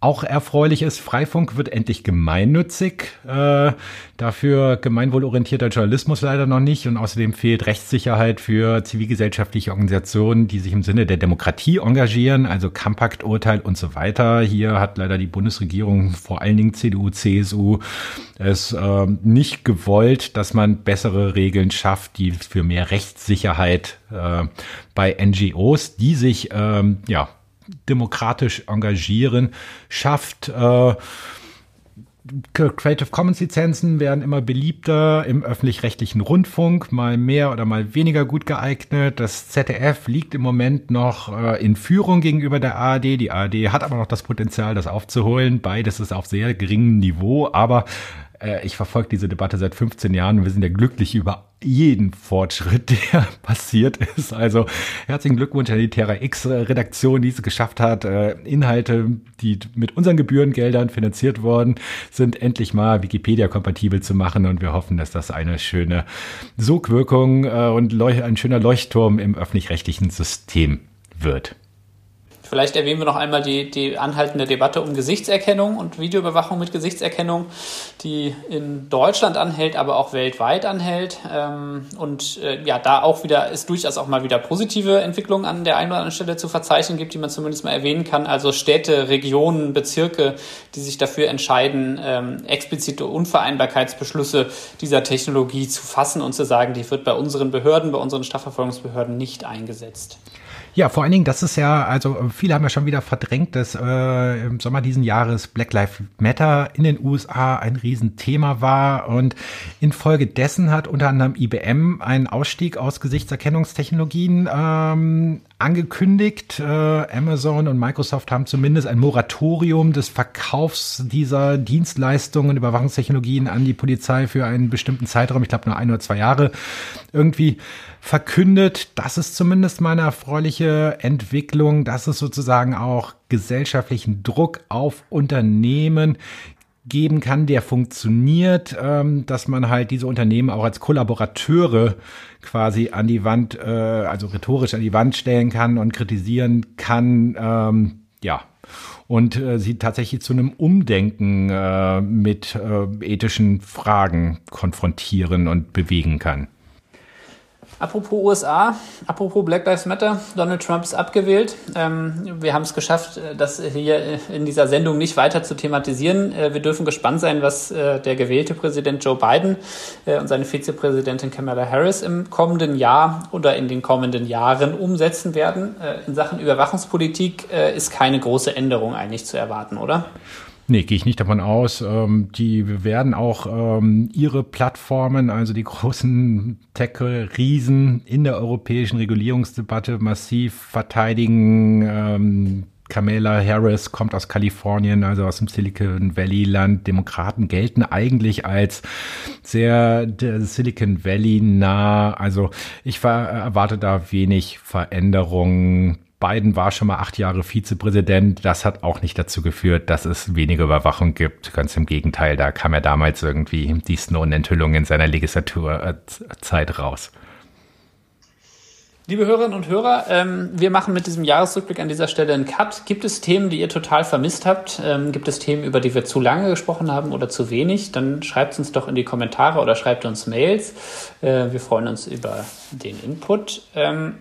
Auch erfreulich ist, Freifunk wird endlich gemeinnützig. Äh, dafür gemeinwohlorientierter Journalismus leider noch nicht. Und außerdem fehlt Rechtssicherheit für zivilgesellschaftliche Organisationen, die sich im Sinne der Demokratie engagieren, also Kampakturteil und so weiter. Hier hat leider die Bundesregierung, vor allen Dingen CDU, CSU, es äh, nicht gewollt, dass man bessere Regeln schafft, die für mehr Rechtssicherheit äh, bei NGOs, die sich ähm, ja demokratisch engagieren, schafft. Äh, Creative Commons Lizenzen werden immer beliebter im öffentlich-rechtlichen Rundfunk, mal mehr oder mal weniger gut geeignet. Das ZDF liegt im Moment noch äh, in Führung gegenüber der ARD. Die ARD hat aber noch das Potenzial, das aufzuholen. Beides ist auf sehr geringem Niveau, aber äh, ich verfolge diese Debatte seit 15 Jahren und wir sind ja glücklich über jeden Fortschritt, der passiert ist. Also herzlichen Glückwunsch an die Terra X-Redaktion, die es geschafft hat, äh, Inhalte, die mit unseren Gebührengeldern finanziert worden sind, endlich mal Wikipedia-kompatibel zu machen. Und wir hoffen, dass das eine schöne Sogwirkung äh, und ein schöner Leuchtturm im öffentlich-rechtlichen System wird. Vielleicht erwähnen wir noch einmal die, die anhaltende Debatte um Gesichtserkennung und Videoüberwachung mit Gesichtserkennung, die in Deutschland anhält, aber auch weltweit anhält. Ähm, und äh, ja, da auch wieder ist durchaus auch mal wieder positive Entwicklungen an der einen oder anderen Stelle zu verzeichnen gibt, die man zumindest mal erwähnen kann. Also Städte, Regionen, Bezirke, die sich dafür entscheiden, ähm, explizite Unvereinbarkeitsbeschlüsse dieser Technologie zu fassen und zu sagen, die wird bei unseren Behörden, bei unseren Strafverfolgungsbehörden nicht eingesetzt. Ja, vor allen Dingen, das ist ja, also viele haben ja schon wieder verdrängt, dass äh, im Sommer diesen Jahres Black Lives Matter in den USA ein Riesenthema war und infolgedessen hat unter anderem IBM einen Ausstieg aus Gesichtserkennungstechnologien ähm, angekündigt. Äh, Amazon und Microsoft haben zumindest ein Moratorium des Verkaufs dieser Dienstleistungen, Überwachungstechnologien an die Polizei für einen bestimmten Zeitraum, ich glaube nur ein oder zwei Jahre, irgendwie verkündet. Das ist zumindest meine erfreuliche Entwicklung, dass es sozusagen auch gesellschaftlichen Druck auf Unternehmen geben kann, der funktioniert, ähm, dass man halt diese Unternehmen auch als Kollaborateure quasi an die Wand, äh, also rhetorisch an die Wand stellen kann und kritisieren kann. Ähm, ja, und äh, sie tatsächlich zu einem Umdenken äh, mit ethischen Fragen konfrontieren und bewegen kann. Apropos USA, apropos Black Lives Matter, Donald Trump ist abgewählt. Ähm, wir haben es geschafft, äh, das hier in dieser Sendung nicht weiter zu thematisieren. Äh, wir dürfen gespannt sein, was äh, der gewählte Präsident Joe Biden äh, und seine Vizepräsidentin Kamala Harris im kommenden Jahr oder in den kommenden Jahren umsetzen werden. Äh, in Sachen Überwachungspolitik äh, ist keine große Änderung eigentlich zu erwarten, oder? Nee, gehe ich nicht davon aus. Ähm, die werden auch ähm, ihre Plattformen, also die großen Tech-Riesen in der europäischen Regulierungsdebatte massiv verteidigen. Ähm, Kamala Harris kommt aus Kalifornien, also aus dem Silicon Valley Land. Demokraten gelten eigentlich als sehr Silicon Valley nah. Also ich erwarte da wenig Veränderungen Biden war schon mal acht Jahre Vizepräsident. Das hat auch nicht dazu geführt, dass es weniger Überwachung gibt. Ganz im Gegenteil, da kam er damals irgendwie die Snowden-Enthüllung in seiner Legislaturzeit raus. Liebe Hörerinnen und Hörer, ähm, wir machen mit diesem Jahresrückblick an dieser Stelle einen Cut. Gibt es Themen, die ihr total vermisst habt? Ähm, gibt es Themen, über die wir zu lange gesprochen haben oder zu wenig? Dann schreibt uns doch in die Kommentare oder schreibt uns Mails. Äh, wir freuen uns über den Input. Ähm,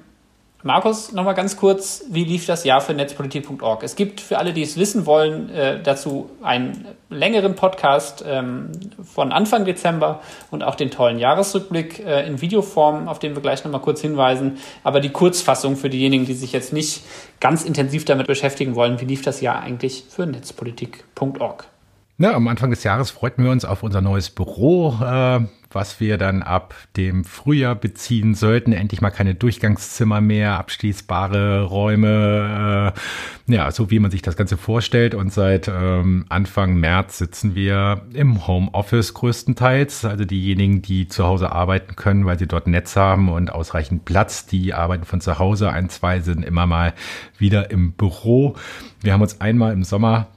Markus, nochmal ganz kurz, wie lief das Jahr für netzpolitik.org? Es gibt für alle, die es wissen wollen, äh, dazu einen längeren Podcast ähm, von Anfang Dezember und auch den tollen Jahresrückblick äh, in Videoform, auf den wir gleich nochmal kurz hinweisen. Aber die Kurzfassung für diejenigen, die sich jetzt nicht ganz intensiv damit beschäftigen wollen, wie lief das Jahr eigentlich für netzpolitik.org? Ja, am Anfang des Jahres freuten wir uns auf unser neues Büro. Äh, was wir dann ab dem Frühjahr beziehen sollten. Endlich mal keine Durchgangszimmer mehr, abschließbare Räume, äh, ja, so wie man sich das Ganze vorstellt. Und seit ähm, Anfang März sitzen wir im Homeoffice größtenteils. Also diejenigen, die zu Hause arbeiten können, weil sie dort Netz haben und ausreichend Platz, die arbeiten von zu Hause. Ein, zwei sind immer mal wieder im Büro. Wir haben uns einmal im Sommer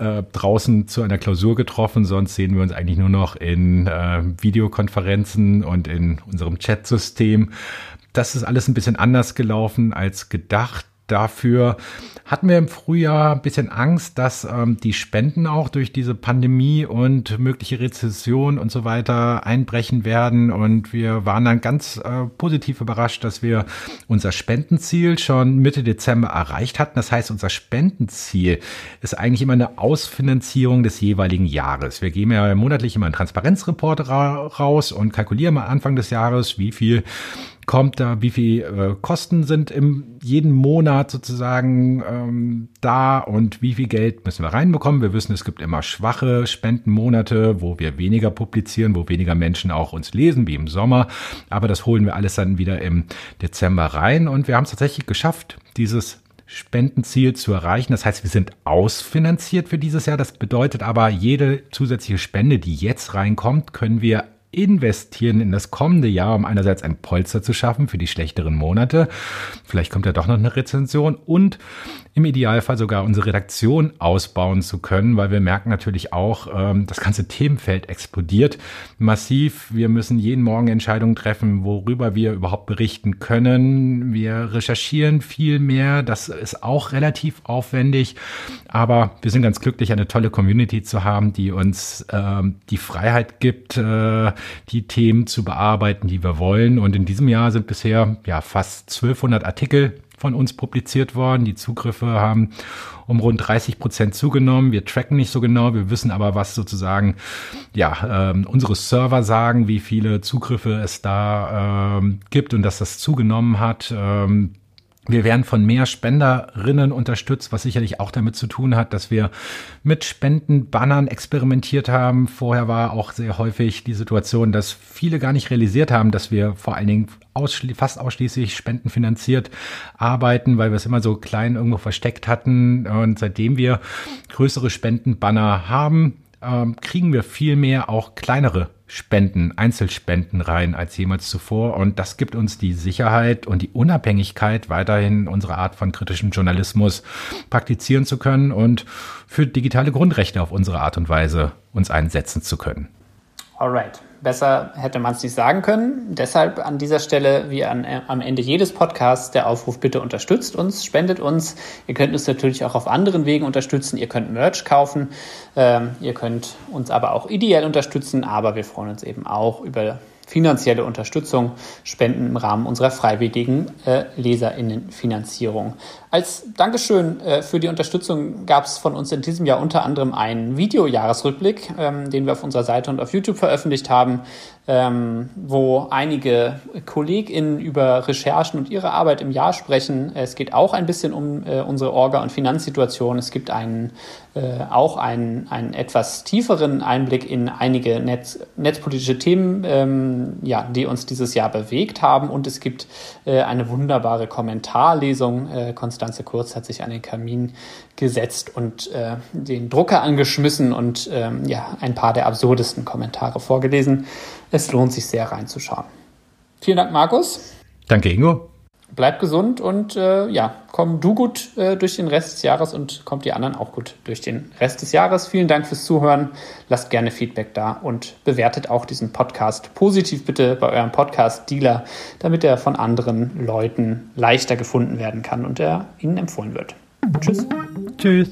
äh, draußen zu einer Klausur getroffen, sonst sehen wir uns eigentlich nur noch in äh, Videokonferenzen und in unserem Chatsystem. Das ist alles ein bisschen anders gelaufen als gedacht. Dafür hatten wir im Frühjahr ein bisschen Angst, dass ähm, die Spenden auch durch diese Pandemie und mögliche Rezession und so weiter einbrechen werden. Und wir waren dann ganz äh, positiv überrascht, dass wir unser Spendenziel schon Mitte Dezember erreicht hatten. Das heißt, unser Spendenziel ist eigentlich immer eine Ausfinanzierung des jeweiligen Jahres. Wir geben ja monatlich immer einen Transparenzreport ra raus und kalkulieren am Anfang des Jahres, wie viel kommt da, wie viel äh, Kosten sind im jeden Monat sozusagen ähm, da und wie viel Geld müssen wir reinbekommen. Wir wissen, es gibt immer schwache Spendenmonate, wo wir weniger publizieren, wo weniger Menschen auch uns lesen, wie im Sommer. Aber das holen wir alles dann wieder im Dezember rein und wir haben es tatsächlich geschafft, dieses Spendenziel zu erreichen. Das heißt, wir sind ausfinanziert für dieses Jahr. Das bedeutet aber, jede zusätzliche Spende, die jetzt reinkommt, können wir investieren in das kommende Jahr, um einerseits ein Polster zu schaffen für die schlechteren Monate. Vielleicht kommt ja doch noch eine Rezension und im Idealfall sogar unsere Redaktion ausbauen zu können, weil wir merken natürlich auch, ähm, das ganze Themenfeld explodiert massiv. Wir müssen jeden Morgen Entscheidungen treffen, worüber wir überhaupt berichten können. Wir recherchieren viel mehr. Das ist auch relativ aufwendig, aber wir sind ganz glücklich, eine tolle Community zu haben, die uns ähm, die Freiheit gibt, äh, die Themen zu bearbeiten, die wir wollen. Und in diesem Jahr sind bisher ja fast 1200 Artikel von uns publiziert worden. Die Zugriffe haben um rund 30 Prozent zugenommen. Wir tracken nicht so genau, wir wissen aber, was sozusagen ja ähm, unsere Server sagen, wie viele Zugriffe es da ähm, gibt und dass das zugenommen hat. Ähm, wir werden von mehr Spenderinnen unterstützt, was sicherlich auch damit zu tun hat, dass wir mit Spendenbannern experimentiert haben. Vorher war auch sehr häufig die Situation, dass viele gar nicht realisiert haben, dass wir vor allen Dingen ausschli fast ausschließlich spendenfinanziert arbeiten, weil wir es immer so klein irgendwo versteckt hatten. Und seitdem wir größere Spendenbanner haben, ähm, kriegen wir viel mehr auch kleinere Spenden, Einzelspenden rein als jemals zuvor. Und das gibt uns die Sicherheit und die Unabhängigkeit, weiterhin unsere Art von kritischem Journalismus praktizieren zu können und für digitale Grundrechte auf unsere Art und Weise uns einsetzen zu können. Alright. Besser hätte man es nicht sagen können. Deshalb an dieser Stelle, wie an, äh, am Ende jedes Podcasts, der Aufruf, bitte unterstützt uns, spendet uns. Ihr könnt uns natürlich auch auf anderen Wegen unterstützen. Ihr könnt Merch kaufen. Ähm, ihr könnt uns aber auch ideell unterstützen. Aber wir freuen uns eben auch über finanzielle Unterstützung, Spenden im Rahmen unserer freiwilligen äh, Leserinnenfinanzierung. Als Dankeschön äh, für die Unterstützung gab es von uns in diesem Jahr unter anderem einen Videojahresrückblick, ähm, den wir auf unserer Seite und auf YouTube veröffentlicht haben, ähm, wo einige KollegInnen über Recherchen und ihre Arbeit im Jahr sprechen. Es geht auch ein bisschen um äh, unsere Orga- und Finanzsituation. Es gibt einen, äh, auch einen, einen etwas tieferen Einblick in einige Netz, netzpolitische Themen, ähm, ja, die uns dieses Jahr bewegt haben. Und es gibt äh, eine wunderbare Kommentarlesung. Äh, Konstanze Kurz hat sich an den Kamin gesetzt und äh, den Drucker angeschmissen und ähm, ja, ein paar der absurdesten Kommentare vorgelesen. Es lohnt sich sehr reinzuschauen. Vielen Dank, Markus. Danke, Ingo. Bleib gesund und äh, ja, komm du gut äh, durch den Rest des Jahres und kommt die anderen auch gut durch den Rest des Jahres. Vielen Dank fürs Zuhören. Lasst gerne Feedback da und bewertet auch diesen Podcast positiv bitte bei eurem Podcast-Dealer, damit er von anderen Leuten leichter gefunden werden kann und er Ihnen empfohlen wird. Tschüss. Tschüss.